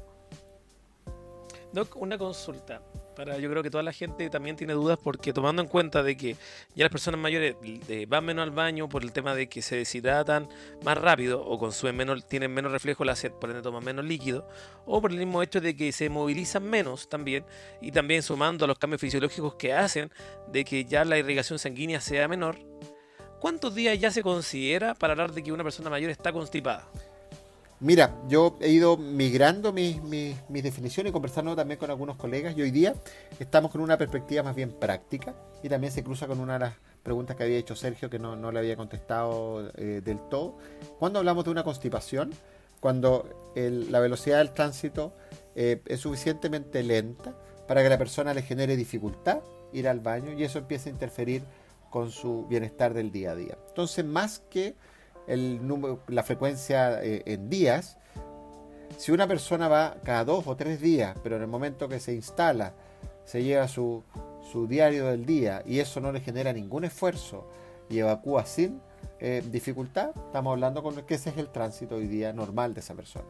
Doc, una consulta. Para, yo creo que toda la gente también tiene dudas porque tomando en cuenta de que ya las personas mayores eh, van menos al baño por el tema de que se deshidratan más rápido o consumen menos, tienen menos reflejo la sed, por ende toman menos líquido, o por el mismo hecho de que se movilizan menos también, y también sumando a los cambios fisiológicos que hacen de que ya la irrigación sanguínea sea menor, ¿cuántos días ya se considera para hablar de que una persona mayor está constipada? Mira, yo he ido migrando mis, definiciones y conversando también con algunos colegas y hoy día estamos con una perspectiva más bien práctica y también se cruza con una de las preguntas que había hecho Sergio que no, le había contestado eh, del todo. Cuando hablamos de una constipación, cuando la velocidad del tránsito eh, es suficientemente lenta para que la persona le genere dificultad ir al baño y eso empieza a interferir con su bienestar del día a día. Entonces, más que el número, la frecuencia eh, en días, si una persona va cada dos o tres días, pero en el momento que se instala, se lleva su, su diario del día y eso no le genera ningún esfuerzo y evacúa sin eh, dificultad, estamos hablando con que ese es el tránsito hoy día normal de esa persona.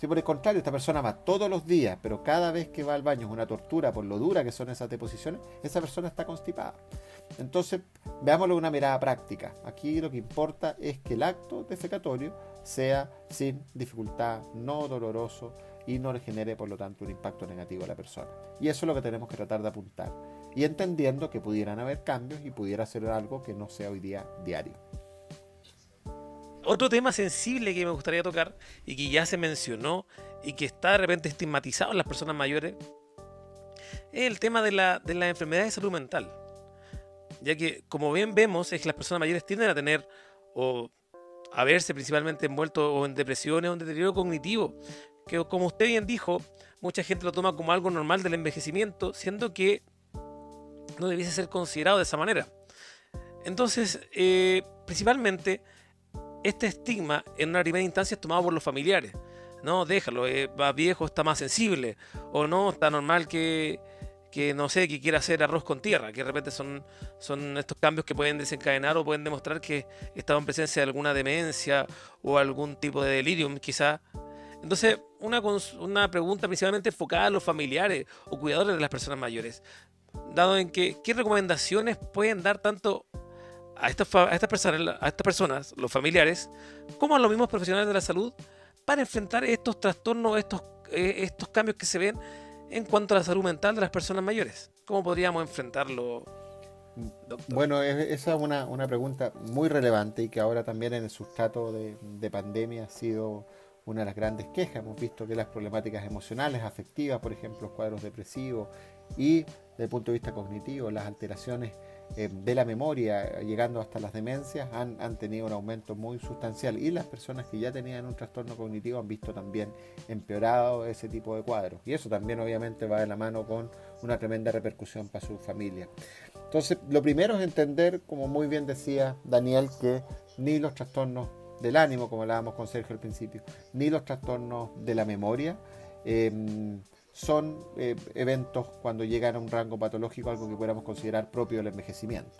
Si por el contrario esta persona va todos los días, pero cada vez que va al baño es una tortura por lo dura que son esas deposiciones, esa persona está constipada. Entonces, veámoslo de una mirada práctica. Aquí lo que importa es que el acto defecatorio sea sin dificultad, no doloroso y no le genere, por lo tanto, un impacto negativo a la persona. Y eso es lo que tenemos que tratar de apuntar. Y entendiendo que pudieran haber cambios y pudiera ser algo que no sea hoy día diario. Otro tema sensible que me gustaría tocar y que ya se mencionó y que está de repente estigmatizado en las personas mayores es el tema de la, de la enfermedad de salud mental. Ya que, como bien vemos, es que las personas mayores tienden a tener o a verse principalmente envueltos o en depresiones o en deterioro cognitivo, que como usted bien dijo, mucha gente lo toma como algo normal del envejecimiento, siendo que no debiese ser considerado de esa manera. Entonces, eh, principalmente, este estigma en una primera instancia es tomado por los familiares. No, déjalo, eh, va viejo, está más sensible. O no, está normal que, que, no sé, que quiera hacer arroz con tierra. Que de repente son, son estos cambios que pueden desencadenar o pueden demostrar que estaba en presencia de alguna demencia o algún tipo de delirium, quizá. Entonces, una, una pregunta principalmente enfocada a los familiares o cuidadores de las personas mayores. Dado en que, ¿qué recomendaciones pueden dar tanto a estas, a personas, a estas personas, los familiares, como a los mismos profesionales de la salud, para enfrentar estos trastornos, estos, eh, estos cambios que se ven en cuanto a la salud mental de las personas mayores. ¿Cómo podríamos enfrentarlo? Doctor? Bueno, esa es una, una, pregunta muy relevante y que ahora también en el sustrato de, de, pandemia ha sido una de las grandes quejas. Hemos visto que las problemáticas emocionales, afectivas, por ejemplo, los cuadros depresivos y desde el punto de vista cognitivo, las alteraciones eh, de la memoria, llegando hasta las demencias, han, han, tenido un aumento muy sustancial. Y las personas que ya tenían un trastorno cognitivo han visto también empeorado ese tipo de cuadros. Y eso también obviamente va de la mano con una tremenda repercusión para su familia. Entonces, lo primero es entender, como muy bien decía Daniel, que ni los trastornos del ánimo, como hablábamos con Sergio al principio, ni los trastornos de la memoria, eh, son eh, eventos cuando llegan a un rango patológico, algo que podamos considerar propio del envejecimiento.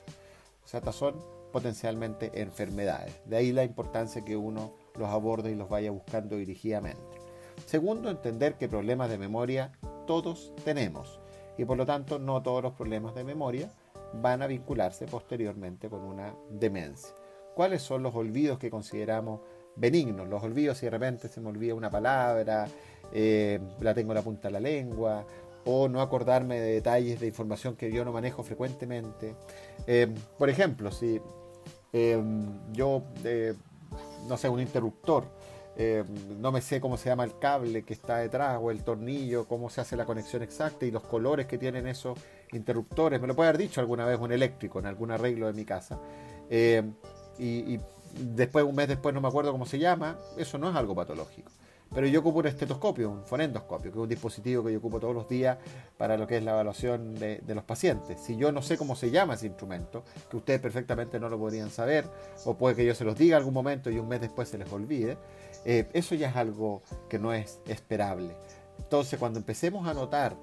O sea, estas son potencialmente enfermedades. De ahí la importancia que uno los aborde y los vaya buscando dirigidamente. Segundo, entender que problemas de memoria todos tenemos y por lo tanto no todos los problemas de memoria van a vincularse posteriormente con una demencia. ¿Cuáles son los olvidos que consideramos benignos? Los olvidos si de repente se me olvida una palabra, eh, la tengo en la punta de la lengua, o no acordarme de detalles de información que yo no manejo frecuentemente. Eh, por ejemplo, si eh, yo, no sé, un interruptor, no me sé cómo se llama el cable que está detrás o el tornillo, cómo se hace la conexión exacta y los colores que tienen esos interruptores, me lo puede haber dicho alguna vez un eléctrico en algún arreglo de mi casa. y, y después, un mes después, no me acuerdo cómo se llama, eso no es algo patológico. Pero yo ocupo un estetoscopio, un fonendoscopio, que es un dispositivo que yo ocupo todos los días para lo que es la evaluación de, los pacientes. Si yo no sé cómo se llama ese instrumento, que ustedes perfectamente no lo podrían saber, o puede que yo se los diga algún momento y un mes después se les olvide, eh, eso ya es algo que no es esperable. Entonces, cuando empecemos a notar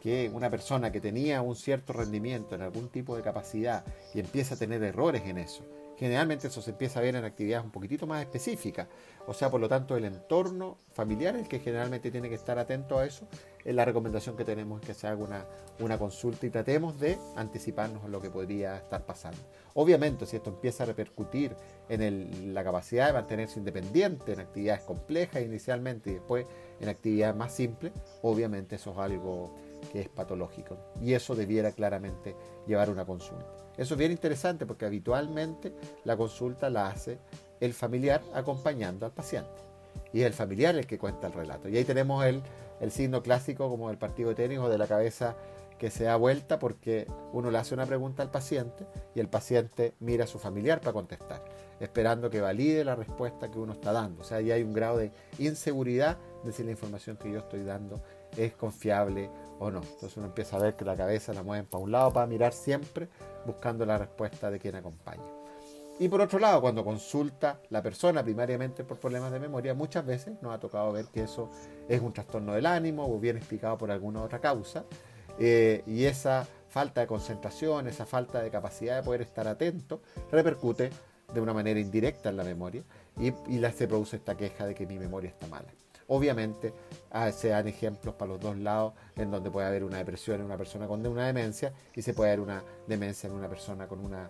que una persona que tenía un cierto rendimiento en algún tipo de capacidad y empieza a tener errores en eso, generalmente eso se empieza a ver en actividades un poquitito más específicas. O sea, por lo tanto, el entorno familiar, el que generalmente tiene que estar atento a eso, es la recomendación que tenemos es que se haga una, una consulta y tratemos de anticiparnos a lo que podría estar pasando. Obviamente, si esto empieza a repercutir en la capacidad de mantenerse independiente en actividades complejas inicialmente y después en actividades más simples, obviamente eso es algo que es patológico. Y eso debiera claramente llevar una consulta. Eso es bien interesante porque habitualmente la consulta la hace el familiar acompañando al paciente. Y es el familiar el que cuenta el relato. Y ahí tenemos el, signo clásico como el partido de tenis o de la cabeza que se da vuelta porque uno le hace una pregunta al paciente y el paciente mira a su familiar para contestar, esperando que valide la respuesta que uno está dando. O sea, ahí hay un grado de inseguridad de si la información que yo estoy dando es confiable o no. Entonces uno empieza a ver que la cabeza la mueven para un lado para mirar siempre buscando la respuesta de quien acompaña. Y por otro lado, cuando consulta la persona primariamente por problemas de memoria, muchas veces nos ha tocado ver que eso es un trastorno del ánimo o bien explicado por alguna otra causa. Eh, y esa falta de concentración, esa falta de capacidad de poder estar atento, repercute de una manera indirecta en la memoria y, y se produce esta queja de que mi memoria está mala. Obviamente ah, se dan ejemplos para los dos lados en donde puede haber una depresión en una persona con una demencia y se puede haber una demencia en una persona con una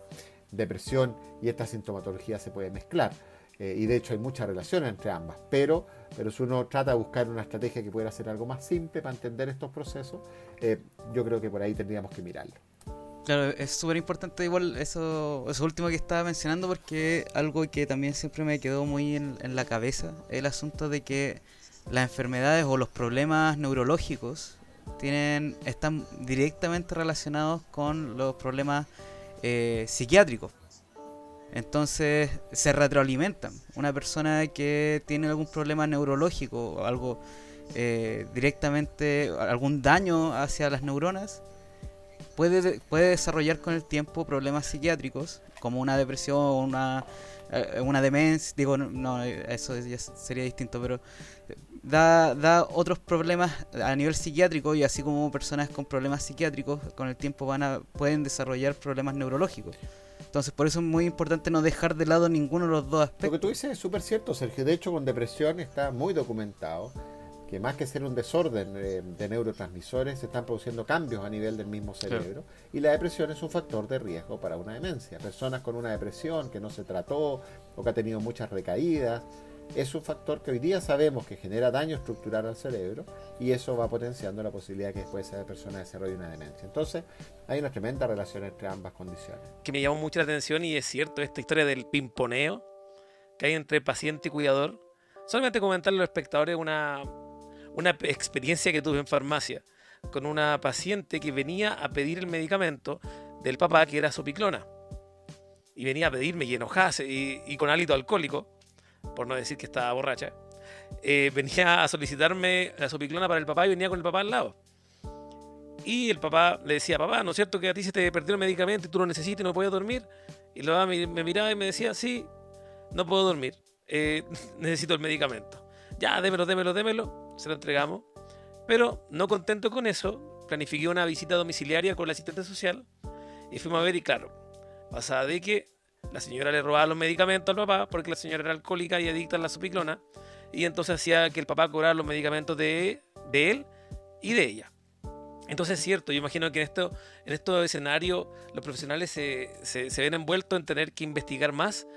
depresión y esta sintomatología se puede mezclar. Eh, y de hecho hay mucha relación entre ambas. Pero, pero si uno trata de buscar una estrategia que pueda ser algo más simple para entender estos procesos, eh, yo creo que por ahí tendríamos que mirarlo. Claro, es súper importante igual eso, eso último que estaba mencionando porque algo que también siempre me quedó muy en, en la cabeza, el asunto de que las enfermedades o los problemas neurológicos tienen, están directamente relacionados con los problemas eh, psiquiátricos. Entonces se retroalimentan. Una persona que tiene algún problema neurológico o algo eh, directamente, algún daño hacia las neuronas, puede, puede desarrollar con el tiempo problemas psiquiátricos como una depresión o una, una demencia. Digo, no, eso ya sería distinto, pero da, da otros problemas a nivel psiquiátrico y así como personas con problemas psiquiátricos con el tiempo van a, pueden desarrollar problemas neurológicos. Entonces por eso es muy importante no dejar de lado ninguno de los dos aspectos. Lo que tú dices es súper cierto, Sergio. De hecho, con depresión está muy documentado que más que ser un desorden de, neurotransmisores, se están produciendo cambios a nivel del mismo cerebro. Y la depresión es un factor de riesgo para una demencia. Personas con una depresión que no se trató o que ha tenido muchas recaídas, es un factor que hoy día sabemos que genera daño estructural al cerebro y eso va potenciando la posibilidad que después esa persona desarrolle una demencia. Entonces, hay una tremenda relación entre ambas condiciones. Que me llamó mucho la atención y es cierto esta historia del pimponeo que hay entre paciente y cuidador. Solamente comentarle a los espectadores una, una experiencia que tuve en farmacia con una paciente que venía a pedir el medicamento del papá que era sopiclona. Y venía a pedirme y enojase y, con hálito alcohólico por no decir que estaba borracha, eh, venía a solicitarme la sopiclona para el papá y venía con el papá al lado. Y el papá le decía, papá, ¿no es cierto que a ti se te perdió el medicamento y tú lo necesitas y no puedes dormir? Y el papá me, miraba y me decía, sí, no puedo dormir, eh, *laughs* necesito el medicamento. Ya, démelo, démelo, démelo, se lo entregamos. Pero no contento con eso, planifiqué una visita domiciliaria con la asistente social y fuimos a ver y claro, pasada de que la señora le robaba los medicamentos al papá porque la señora era alcohólica y adicta a la supiclona. Y entonces hacía que el papá cobrara los medicamentos de, de él y de ella. Entonces es cierto, yo imagino que en, esto, en estos escenarios los profesionales se, se, ven envueltos en tener que investigar más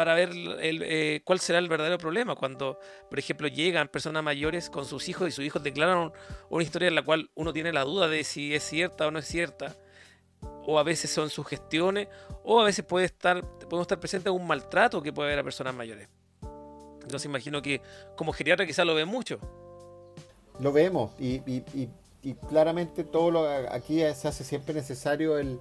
para ver eh, cuál será el verdadero problema. Cuando, por ejemplo, llegan personas mayores con sus hijos y sus hijos declaran una historia en la cual uno tiene la duda de si es cierta o no es cierta o a veces son sugestiones, o a veces puede estar, podemos estar presentes un maltrato que puede haber a personas mayores. Entonces imagino que como geriatra quizás lo ven mucho. Lo vemos y, claramente todo lo aquí se hace siempre necesario el,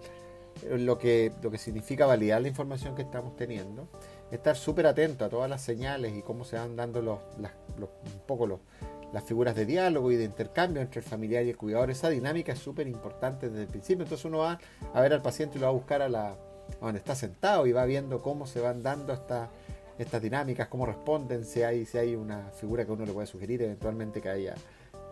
lo, que, lo que significa validar la información que estamos teniendo, estar súper atento a todas las señales y cómo se van dando los, un poco los, las figuras de diálogo y de intercambio entre el familiar y el cuidador. Esa dinámica es súper importante desde el principio. Entonces uno va a ver al paciente y lo va a buscar a la donde está sentado y va viendo cómo se van dando estas estas dinámicas, cómo responden, si hay, si hay una figura que uno le puede sugerir eventualmente que haya,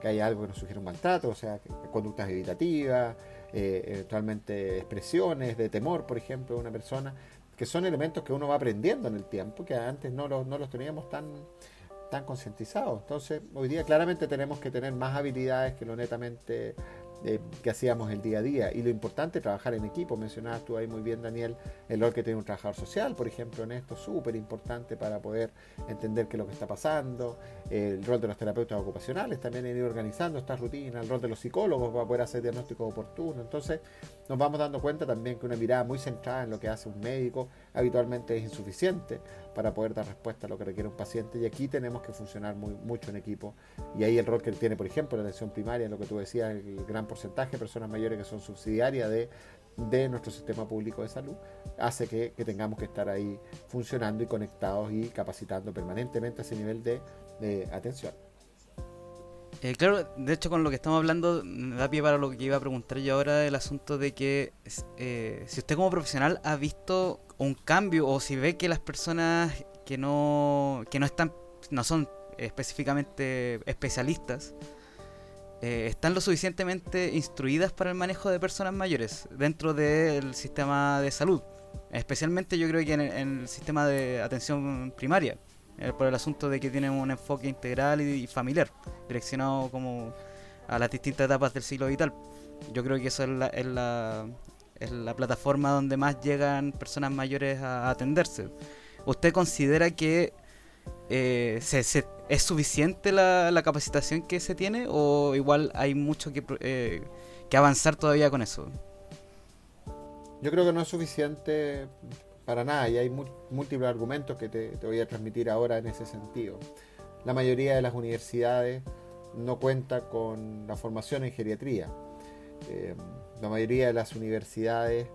que haya algo que nos sugiere un maltrato, o sea, conductas evitativas, eh, eventualmente expresiones de temor, por ejemplo, de una persona, que son elementos que uno va aprendiendo en el tiempo, que antes no los, no los teníamos tan, tan concientizados. Entonces, hoy día claramente tenemos que tener más habilidades que lo netamente que hacíamos el día a día. Y lo importante trabajar en equipo. Mencionabas tú ahí muy bien, Daniel, el rol que tiene un trabajador social, por ejemplo, en esto, súper importante para poder entender qué es lo que está pasando. El rol de los terapeutas ocupacionales también en ir organizando estas rutinas. El rol de los psicólogos para poder hacer diagnósticos oportunos. Entonces, nos vamos dando cuenta también que una mirada muy centrada en lo que hace un médico habitualmente es insuficiente para poder dar respuesta a lo que requiere un paciente y aquí tenemos que funcionar muy, mucho en equipo y ahí el rol que tiene, por ejemplo, la atención primaria, lo que tú decías, el gran porcentaje de personas mayores que son subsidiarias de, de nuestro sistema público de salud, hace que, tengamos que estar ahí funcionando y conectados y capacitando permanentemente a ese nivel de atención. Eh, claro, de hecho con lo que estamos hablando da pie para lo que iba a preguntar yo ahora el asunto de que eh, si usted como profesional ha visto un cambio o si ve que las personas que no que no están no son específicamente especialistas eh, están lo suficientemente instruidas para el manejo de personas mayores dentro del sistema de salud. Especialmente yo creo que en el sistema de atención primaria eh, por el asunto de que tiene un enfoque integral y, familiar, direccionado como a las distintas etapas del ciclo vital. Yo creo que eso es la, plataforma donde más llegan personas mayores a, atenderse. ¿Usted considera que eh, es suficiente la, la, capacitación que se tiene o igual hay mucho que, eh, que avanzar todavía con eso? Yo creo que no es suficiente para nada, y hay múltiples argumentos que te, voy a transmitir ahora en ese sentido. La mayoría de las universidades no cuenta con la formación en geriatría. Eh, la mayoría de las universidades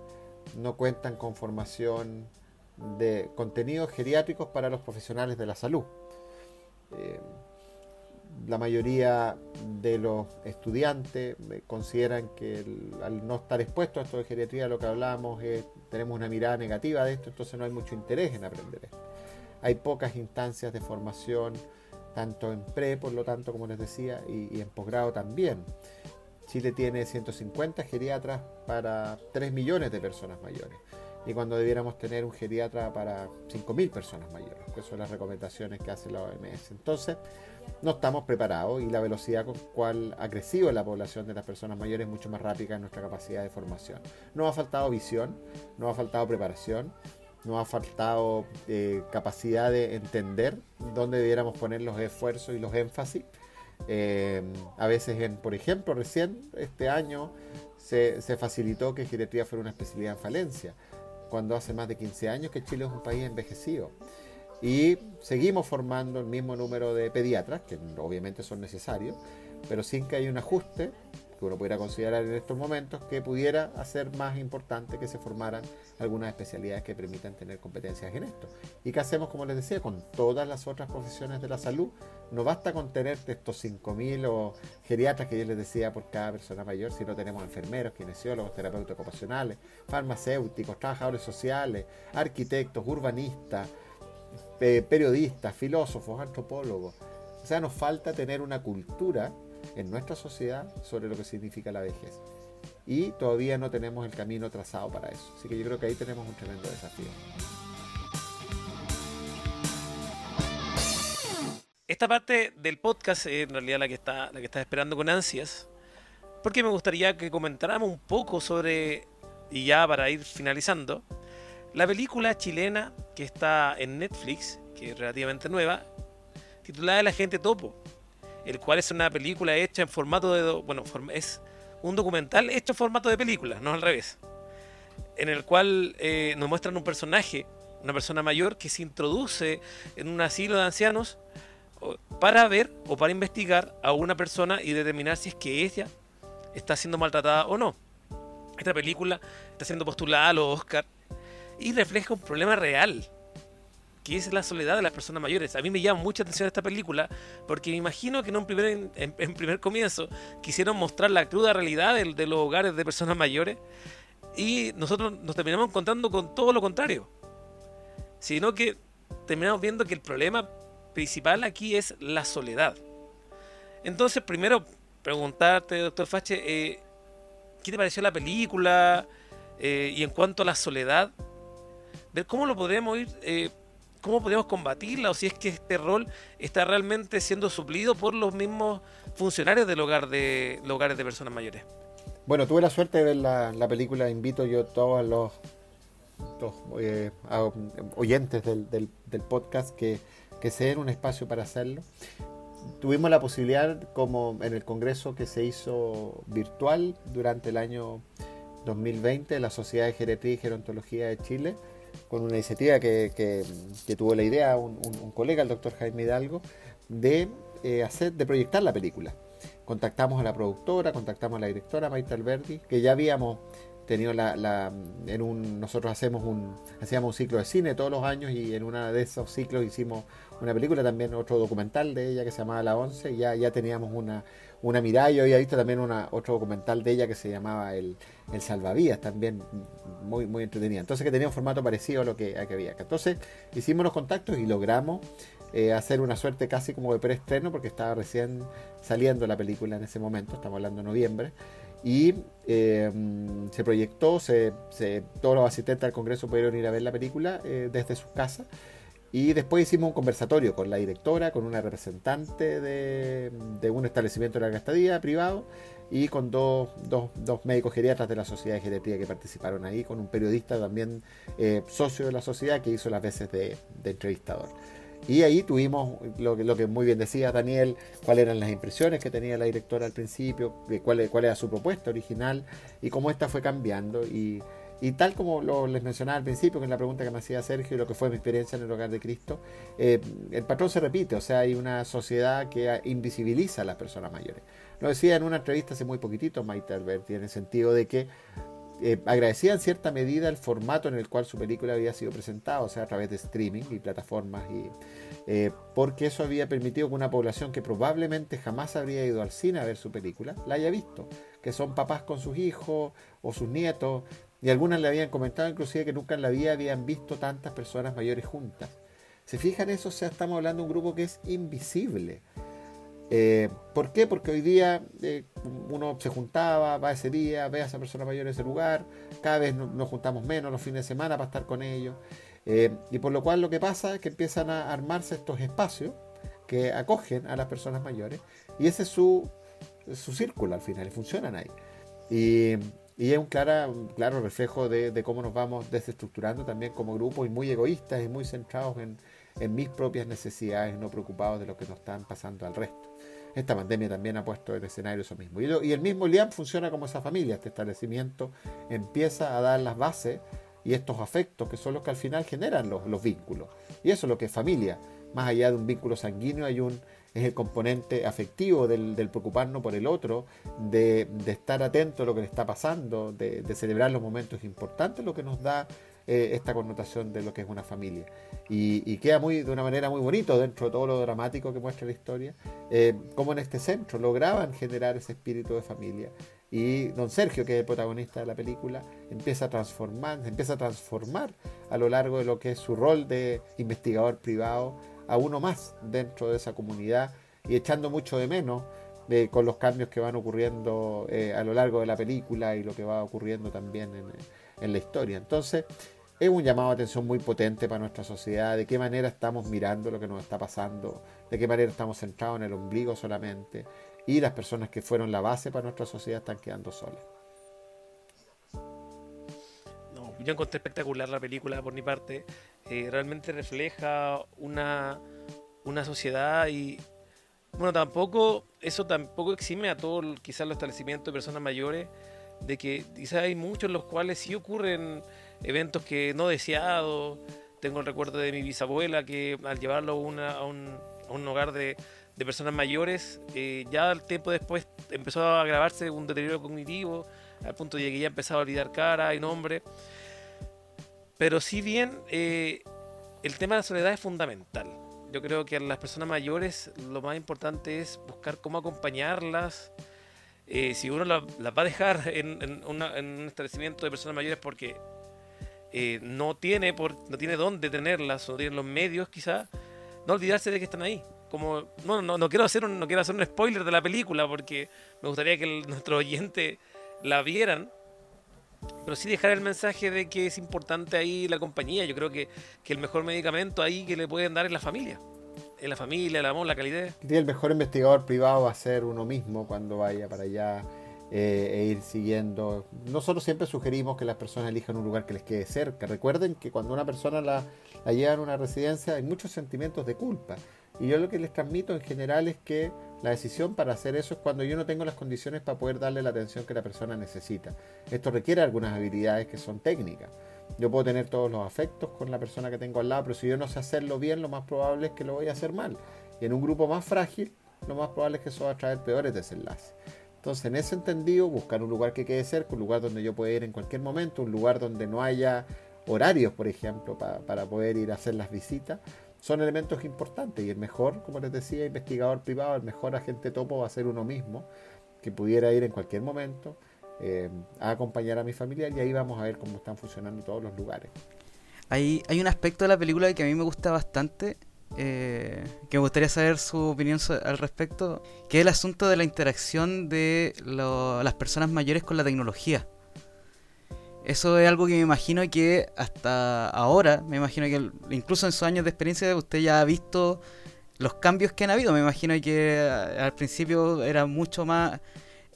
no cuentan con formación de contenidos geriátricos para los profesionales de la salud. Eh, la mayoría de los estudiantes consideran que al no estar expuestos a esto de geriatría, lo que hablábamos es, tenemos una mirada negativa de esto, entonces no hay mucho interés en aprender esto. Hay pocas instancias de formación, tanto en pre, por lo tanto, como les decía, y, en posgrado también. Chile tiene 150 geriatras para 3 millones de personas mayores y cuando debiéramos tener un geriatra para 5.000 personas mayores, que son las recomendaciones que hace la OMS. Entonces, no estamos preparados y la velocidad con cual ha crecido la población de las personas mayores es mucho más rápida en nuestra capacidad de formación. Nos ha faltado visión, nos ha faltado preparación, nos ha faltado eh, capacidad de entender dónde debiéramos poner los esfuerzos y los énfasis. Eh, a veces, por ejemplo, recién este año se, se facilitó que geriatría fuera una especialidad en falencia, cuando hace más de 15 años que Chile es un país envejecido. Y seguimos formando el mismo número de pediatras, que obviamente son necesarios, pero sin que haya un ajuste que uno pudiera considerar en estos momentos que pudiera hacer más importante que se formaran algunas especialidades que permitan tener competencias en esto. ¿Y qué hacemos, como les decía, con todas las otras profesiones de la salud? No basta con tener estos 5.000 o geriatras que yo les decía por cada persona mayor, si no tenemos enfermeros, kinesiólogos, terapeutas ocupacionales, farmacéuticos, trabajadores sociales, arquitectos, urbanistas, periodistas, filósofos, antropólogos. O sea, nos falta tener una cultura en nuestra sociedad sobre lo que significa la vejez. Y todavía no tenemos el camino trazado para eso. Así que yo creo que ahí tenemos un tremendo desafío. Esta parte del podcast es en realidad la que está, la que está esperando con ansias, porque me gustaría que comentáramos un poco sobre, y ya para ir finalizando, la película chilena que está en Netflix, que es relativamente nueva, titulada El Agente Topo, el cual es una película hecha en formato de... Bueno, es un documental hecho en formato de película, no al revés. En el cual eh, nos muestran un personaje, una persona mayor que se introduce en un asilo de ancianos para ver o para investigar a una persona y determinar si es que ella está siendo maltratada o no. Esta película está siendo postulada a los Oscar y refleja un problema real, que es la soledad de las personas mayores. A mí me llama mucha atención esta película porque me imagino que en un primer, en, primer comienzo quisieron mostrar la cruda realidad de, los hogares de personas mayores y nosotros nos terminamos encontrando con todo lo contrario. Sino que terminamos viendo que el problema principal aquí es la soledad. Entonces, primero preguntarte, doctor Fache, eh, ¿qué te pareció la película? Eh, y en cuanto a la soledad, ver cómo lo podemos ir, eh, cómo podemos combatirla o si es que este rol está realmente siendo suplido por los mismos funcionarios del hogar de hogares de personas mayores. Bueno, tuve la suerte de ver la, película, invito yo a todos los, eh, oyentes del, podcast que, que se den un espacio para hacerlo. Tuvimos la posibilidad, como en el congreso que se hizo virtual durante el año 2020, la Sociedad de Geriatría y Gerontología de Chile, con una iniciativa que, que, tuvo la idea un, colega, el doctor Jaime Hidalgo, de eh, hacer, de proyectar la película. Contactamos a la productora, contactamos a la directora Maite Alberti, que ya habíamos tenido la, en un, nosotros hacemos un, hacíamos un ciclo de cine todos los años y en uno de esos ciclos hicimos una película también, otro documental de ella que se llamaba La Once, y ya, ya teníamos una, una mirada, yo había visto también una, otro documental de ella que se llamaba El, el Salvavidas, también muy, muy entretenida. Entonces que tenía un formato parecido a lo que, había. Entonces hicimos los contactos y logramos eh, hacer una suerte casi como de preestreno, porque estaba recién saliendo la película en ese momento, estamos hablando de noviembre y eh, se proyectó, se, todos los asistentes al Congreso pudieron ir a ver la película eh, desde sus casas. Y después hicimos un conversatorio con la directora, con una representante de, un establecimiento de la estadía privado y con dos, médicos geriatras de la Sociedad de Geriatría que participaron ahí, con un periodista también eh, socio de la sociedad que hizo las veces de entrevistador. Y ahí tuvimos lo que, lo que muy bien decía Daniel, cuáles eran las impresiones que tenía la directora al principio, cuál, cuál era su propuesta original y cómo esta fue cambiando. Y, y tal como les mencionaba al principio, que es la pregunta que me hacía Sergio y lo que fue mi experiencia en el hogar de Cristo, eh, el patrón se repite, o sea, hay una sociedad que invisibiliza a las personas mayores. Lo decía en una entrevista hace muy poquitito Maite Alberti, en el sentido de que eh, agradecía en cierta medida el formato en el cual su película había sido presentada, o sea, a través de streaming y plataformas, y, eh, porque eso había permitido que una población que probablemente jamás habría ido al cine a ver su película, la haya visto, que son papás con sus hijos o sus nietos, y algunas le habían comentado inclusive que nunca en la vida habían visto tantas personas mayores juntas. ¿Se fijan eso? O sea, estamos hablando de un grupo que es invisible. Eh, ¿Por qué? Porque hoy día eh, uno se juntaba, va ese día, ve a esa persona mayor en ese lugar, cada vez nos juntamos menos los fines de semana para estar con ellos. Eh, y por lo cual lo que pasa es que empiezan a armarse estos espacios que acogen a las personas mayores y ese es su, su círculo al final, y funcionan ahí. Y, es un, claro reflejo de, cómo nos vamos desestructurando también como grupo y muy egoístas y muy centrados en, en mis propias necesidades, no preocupados de lo que nos están pasando al resto. Esta pandemia también ha puesto en escenario eso mismo. Y, el mismo LIAM funciona como esa familia. Este establecimiento empieza a dar las bases y estos afectos que son los que al final generan los, vínculos. Y eso es lo que es familia. Más allá de un vínculo sanguíneo hay un es el componente afectivo del, preocuparnos por el otro, de, estar atento a lo que le está pasando, de, celebrar los momentos importantes, lo que nos da eh, esta connotación de lo que es una familia. Y, queda muy, de una manera muy bonito dentro de todo lo dramático que muestra la historia, eh, como en este centro lograban generar ese espíritu de familia. Y don Sergio, que es el protagonista de la película, empieza a transformar, empieza a transformar a lo largo de lo que es su rol de investigador privado a uno más dentro de esa comunidad y echando mucho de menos eh, con los cambios que van ocurriendo a lo largo de la película y lo que va ocurriendo también en, en la historia. Entonces, es un llamado de atención muy potente para nuestra sociedad, de qué manera estamos mirando lo que nos está pasando, de qué manera estamos centrados en el ombligo solamente, y las personas que fueron la base para nuestra sociedad están quedando solas. Yo encontré espectacular la película por mi parte, eh, realmente refleja una, una sociedad y, bueno, tampoco, eso tampoco exime a todo quizás los establecimientos de personas mayores de que quizás hay muchos en los cuales sí ocurren eventos que no deseados. Tengo el recuerdo de mi bisabuela que al llevarlo a, un, hogar de, personas mayores, eh, ya al tiempo después empezó a agravarse un deterioro cognitivo, al punto de que ya empezaba a olvidar cara y nombre. Pero si bien eh, el tema de la soledad es fundamental. Yo creo que a las personas mayores lo más importante es buscar cómo acompañarlas, eh, si uno la, va a dejar *laughs* en, un establecimiento de personas mayores porque eh, no tiene por, no tiene dónde tenerlas, no tiene los medios quizás, no olvidarse de que están ahí. Como, no, no, no, quiero hacer un, no quiero hacer un spoiler de la película porque me gustaría que *laughs* nuestro nuestros oyentes la vieran, pero sí dejar el mensaje de que es importante ahí la compañía. Yo creo que, que el mejor medicamento ahí que le pueden dar es la familia en la familia, el amor, la calidez. el mejor investigador privado va a ser uno mismo cuando vaya para allá eh, e ir siguiendo. Nosotros siempre sugerimos que las personas elijan un lugar que les quede cerca. Recuerden que cuando una persona la, la lleva a una residencia hay muchos sentimientos de culpa. Y yo lo que les transmito en general es que la decisión para hacer eso es cuando yo no tengo las condiciones para poder darle la atención que la persona necesita. Esto requiere algunas habilidades que son técnicas Yo puedo tener todos los afectos con la persona que tengo al lado, pero si yo no sé hacerlo bien, lo más probable es que lo voy a hacer mal. Y en un grupo más frágil, lo más probable es que eso va a traer peores desenlaces. Entonces, en ese entendido, buscar un lugar que quede cerca, un lugar donde yo pueda ir en cualquier momento, un lugar donde no haya horarios, por ejemplo, para poder ir a hacer las visitas, son elementos importantes. Y el mejor, como les decía, investigador privado, el mejor agente topo va a ser uno mismo, que pudiera ir en cualquier momento eh, a acompañar a mi familia y ahí vamos a ver cómo están funcionando todos los lugares. Hay, hay un aspecto de la película que a mí me gusta bastante, eh, que me gustaría saber su opinión al respecto, que es el asunto de la interacción de las personas mayores con la tecnología. Eso es algo que me imagino que hasta ahora, me imagino que incluso en sus años de experiencia usted ya ha visto los cambios que han habido. Me imagino que al principio era mucho más,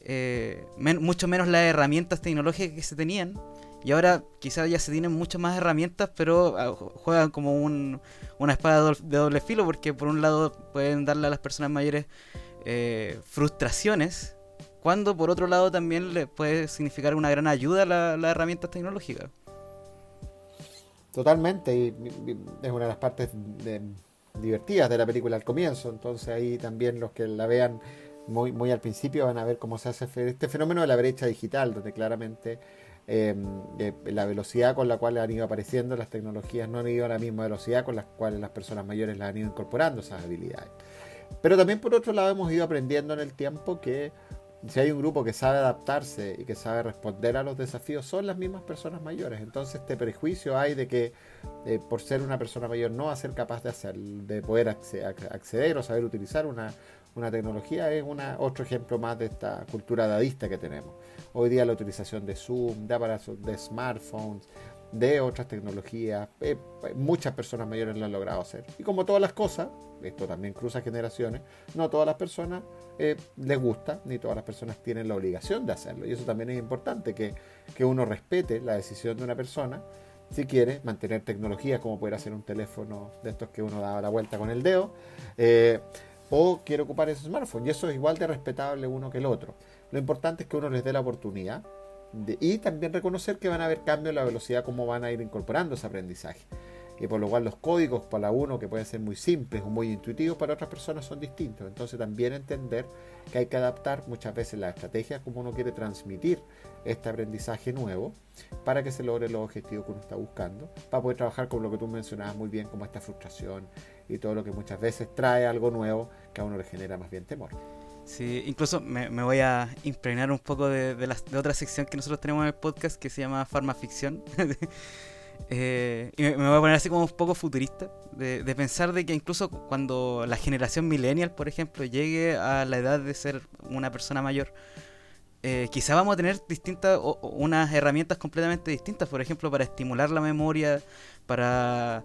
eh, mucho menos las herramientas tecnológicas que se tenían. Y ahora quizás ya se tienen muchas más herramientas, pero ah, juegan como una espada de doble filo, porque por un lado pueden darle a las personas mayores eh, frustraciones cuando por otro lado también le puede significar una gran ayuda las la herramientas tecnológicas. Totalmente, y, es una de las partes divertidas de la película al comienzo, entonces ahí también los que la vean muy, muy al principio van a ver cómo se hace este fenómeno de la brecha digital, donde claramente em, eh, la velocidad con la cual han ido apareciendo las tecnologías no han ido a la misma velocidad con las cuales las personas mayores las han ido incorporando esas habilidades. Pero también por otro lado hemos ido aprendiendo en el tiempo que si hay un grupo que sabe adaptarse y que sabe responder a los desafíos, son las mismas personas mayores. Entonces este prejuicio hay de que eh, por ser una persona mayor no va a ser capaz de hacer, de poder acceder o saber utilizar una, tecnología es una, otro ejemplo más de esta cultura dadista que tenemos. Hoy día la utilización de Zoom, de aparatos, de smartphones, de otras tecnologías, eh, muchas personas mayores lo han logrado hacer. Y como todas las cosas, esto también cruza generaciones, no todas las personas eh, les gusta, ni todas las personas tienen la obligación de hacerlo. Y eso también es importante, que, uno respete la decisión de una persona si quiere mantener tecnología como puede hacer un teléfono de estos que uno da la vuelta con el dedo, eh, o quiere ocupar ese smartphone. Y eso es igual de respetable uno que el otro. Lo importante es que uno les dé la oportunidad y también reconocer que van a haber cambios en la velocidad como van a ir incorporando ese aprendizaje y por lo cual los códigos para uno que pueden ser muy simples o muy intuitivos para otras personas son distintos. Entonces también entender que hay que adaptar muchas veces la estrategia como uno quiere transmitir este aprendizaje nuevo para que se logre los objetivos que uno está buscando, para poder trabajar con lo que tú mencionabas muy bien como esta frustración y todo lo que muchas veces trae algo nuevo que a uno le genera más bien temor. Sí, incluso me, voy a impregnar un poco de, de, de otra sección que nosotros tenemos en el podcast que se llama Farmaficción. *laughs* Eh, y me, voy a poner así como un poco futurista, de, pensar de que incluso cuando la generación millennial, por ejemplo, llegue a la edad de ser una persona mayor, eh, quizá vamos a tener distintas, unas herramientas completamente distintas, por ejemplo, para estimular la memoria, para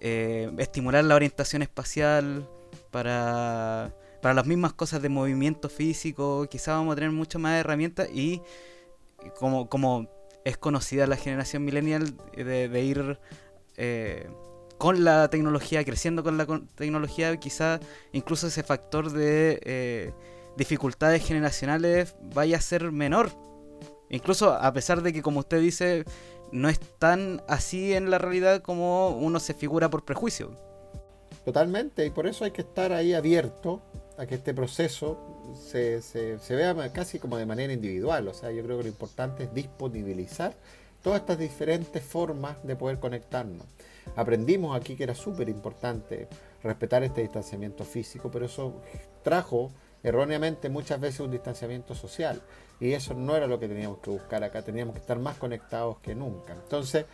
eh, estimular la orientación espacial, para, para las mismas cosas de movimiento físico, quizá vamos a tener muchas más herramientas y como, como es conocida la generación millennial de, ir eh, con la tecnología, creciendo con la tecnología, quizá incluso ese factor de eh, dificultades generacionales vaya a ser menor. Incluso a pesar de que, como usted dice, no es tan así en la realidad como uno se figura por prejuicio. Totalmente, y por eso hay que estar ahí abierto a que este proceso se, se, vea casi como de manera individual. O sea, yo creo que lo importante es disponibilizar todas estas diferentes formas de poder conectarnos. Aprendimos aquí que era súper importante respetar este distanciamiento físico, pero eso trajo erróneamente muchas veces un distanciamiento social. Y eso no era lo que teníamos que buscar acá, teníamos que estar más conectados que nunca. Entonces,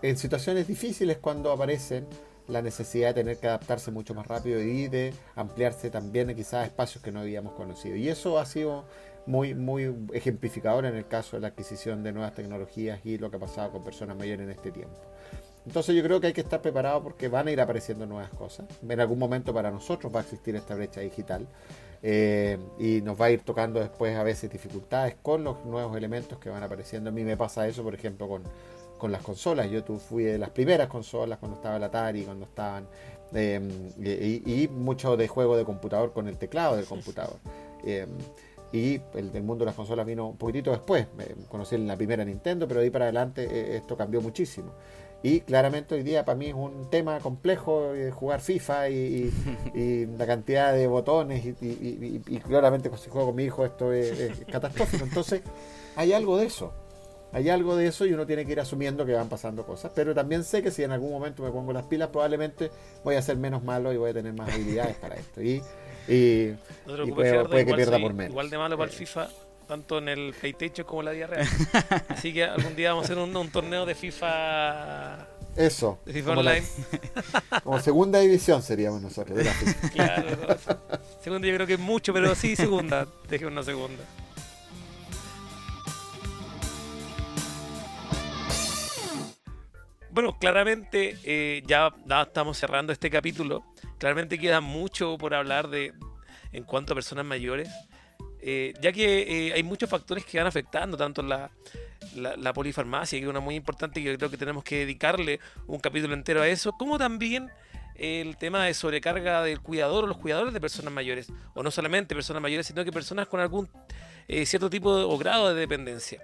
en situaciones difíciles cuando aparecen la necesidad de tener que adaptarse mucho más rápido y de ampliarse también quizás espacios que no habíamos conocido. Y eso ha sido muy, muy ejemplificador en el caso de la adquisición de nuevas tecnologías y lo que ha pasado con personas mayores en este tiempo. Entonces yo creo que hay que estar preparado porque van a ir apareciendo nuevas cosas. En algún momento para nosotros va a existir esta brecha digital eh, y nos va a ir tocando después a veces dificultades con los nuevos elementos que van apareciendo. A mí me pasa eso, por ejemplo, con con las consolas. Yo fui de las primeras consolas cuando estaba el Atari, cuando estaban. Em, y, mucho de juego de computador con el teclado del computador. Em, y el mundo de las consolas vino un poquitito después. conocí en la primera Nintendo, pero de ahí para adelante eh, esto cambió muchísimo. Y claramente hoy día para mí es un tema complejo eh, jugar FIFA y, *laughs* la cantidad de botones y, claramente si juego con mi hijo esto es, catastrófico. Entonces hay algo de eso. Hay algo de eso y uno tiene que ir asumiendo que van pasando cosas. Pero también sé que si en algún momento me pongo las pilas, probablemente voy a ser menos malo y voy a tener más habilidades para esto. Y, puede, que pierda por menos. Igual de malo para el FIFA tanto en el PlayStation como en la diarrea. *laughs* Así que algún día vamos a hacer un, torneo de FIFA. Eso. De FIFA Online. *laughs* como segunda división seríamos nosotros. De la FIFA. Claro. Segunda yo creo que es mucho, pero sí segunda. Deje una segunda. Bueno, claramente eh, ya, estamos cerrando este capítulo. Claramente queda mucho por hablar de en cuanto a personas mayores. Eh, ya que eh, hay muchos factores que van afectando tanto la, la, polifarmacia, que es una muy importante y yo creo que tenemos que dedicarle un capítulo entero a eso, como también el tema de sobrecarga del cuidador o los cuidadores de personas mayores, o no solamente personas mayores, sino que personas con algún cierto tipo o grado de dependencia.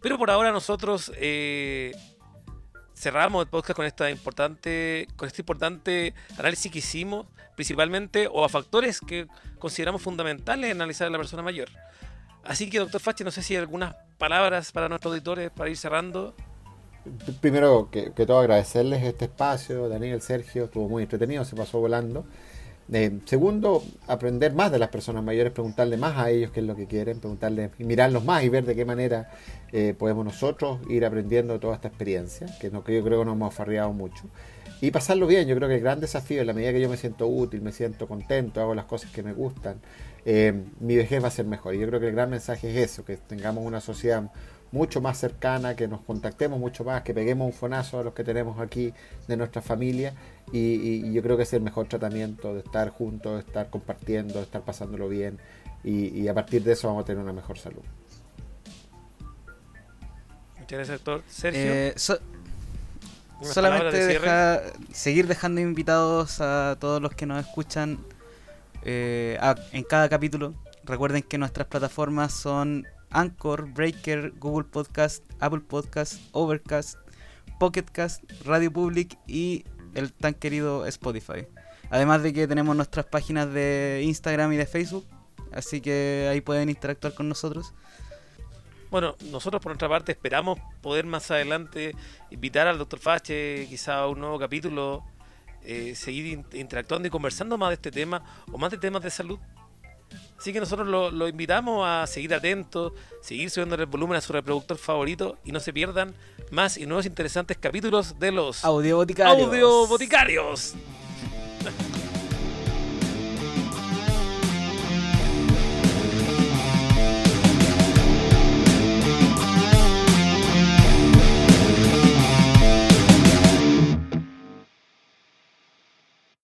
Pero por ahora nosotros cerramos el podcast con esta importante, con este importante análisis que hicimos, principalmente, o a factores que consideramos fundamentales en analizar a la persona mayor. Así que, doctor Fachi, no sé si hay algunas palabras para nuestros auditores para ir cerrando. Primero que, que todo agradecerles este espacio, Daniel, Sergio, estuvo muy entretenido, se pasó volando. Eh, segundo, aprender más de las personas mayores, preguntarle más a ellos qué es lo que quieren, preguntarles y mirarlos más y ver de qué manera eh, podemos nosotros ir aprendiendo toda esta experiencia, que, no, que yo creo que nos hemos farreado mucho. Y pasarlo bien, yo creo que el gran desafío, en la medida que yo me siento útil, me siento contento, hago las cosas que me gustan, eh, mi vejez va a ser mejor. Y yo creo que el gran mensaje es eso, que tengamos una sociedad mucho más cercana, que nos contactemos mucho más, que peguemos un fonazo a los que tenemos aquí de nuestra familia y, yo creo que es el mejor tratamiento de estar juntos, de estar compartiendo, de estar pasándolo bien y, a partir de eso vamos a tener una mejor salud. Muchas gracias, doctor. Sergio. Eh, solamente seguir dejando invitados a todos los que nos escuchan eh, en cada capítulo. Recuerden que nuestras plataformas son Anchor, Breaker, Google Podcast, Apple Podcast, Overcast, Pocketcast, Radio Public y el tan querido Spotify. Además de que tenemos nuestras páginas de Instagram y de Facebook, así que ahí pueden interactuar con nosotros. Bueno, nosotros por nuestra parte esperamos poder más adelante invitar al Dr. Fache quizá a un nuevo capítulo, eh, seguir interactuando y conversando más de este tema o más de temas de salud. Así que nosotros lo, invitamos a seguir atentos, seguir subiendo el volumen a su reproductor favorito y no se pierdan más y nuevos interesantes capítulos de los Audio Boticarios. Audio Boticarios. *laughs*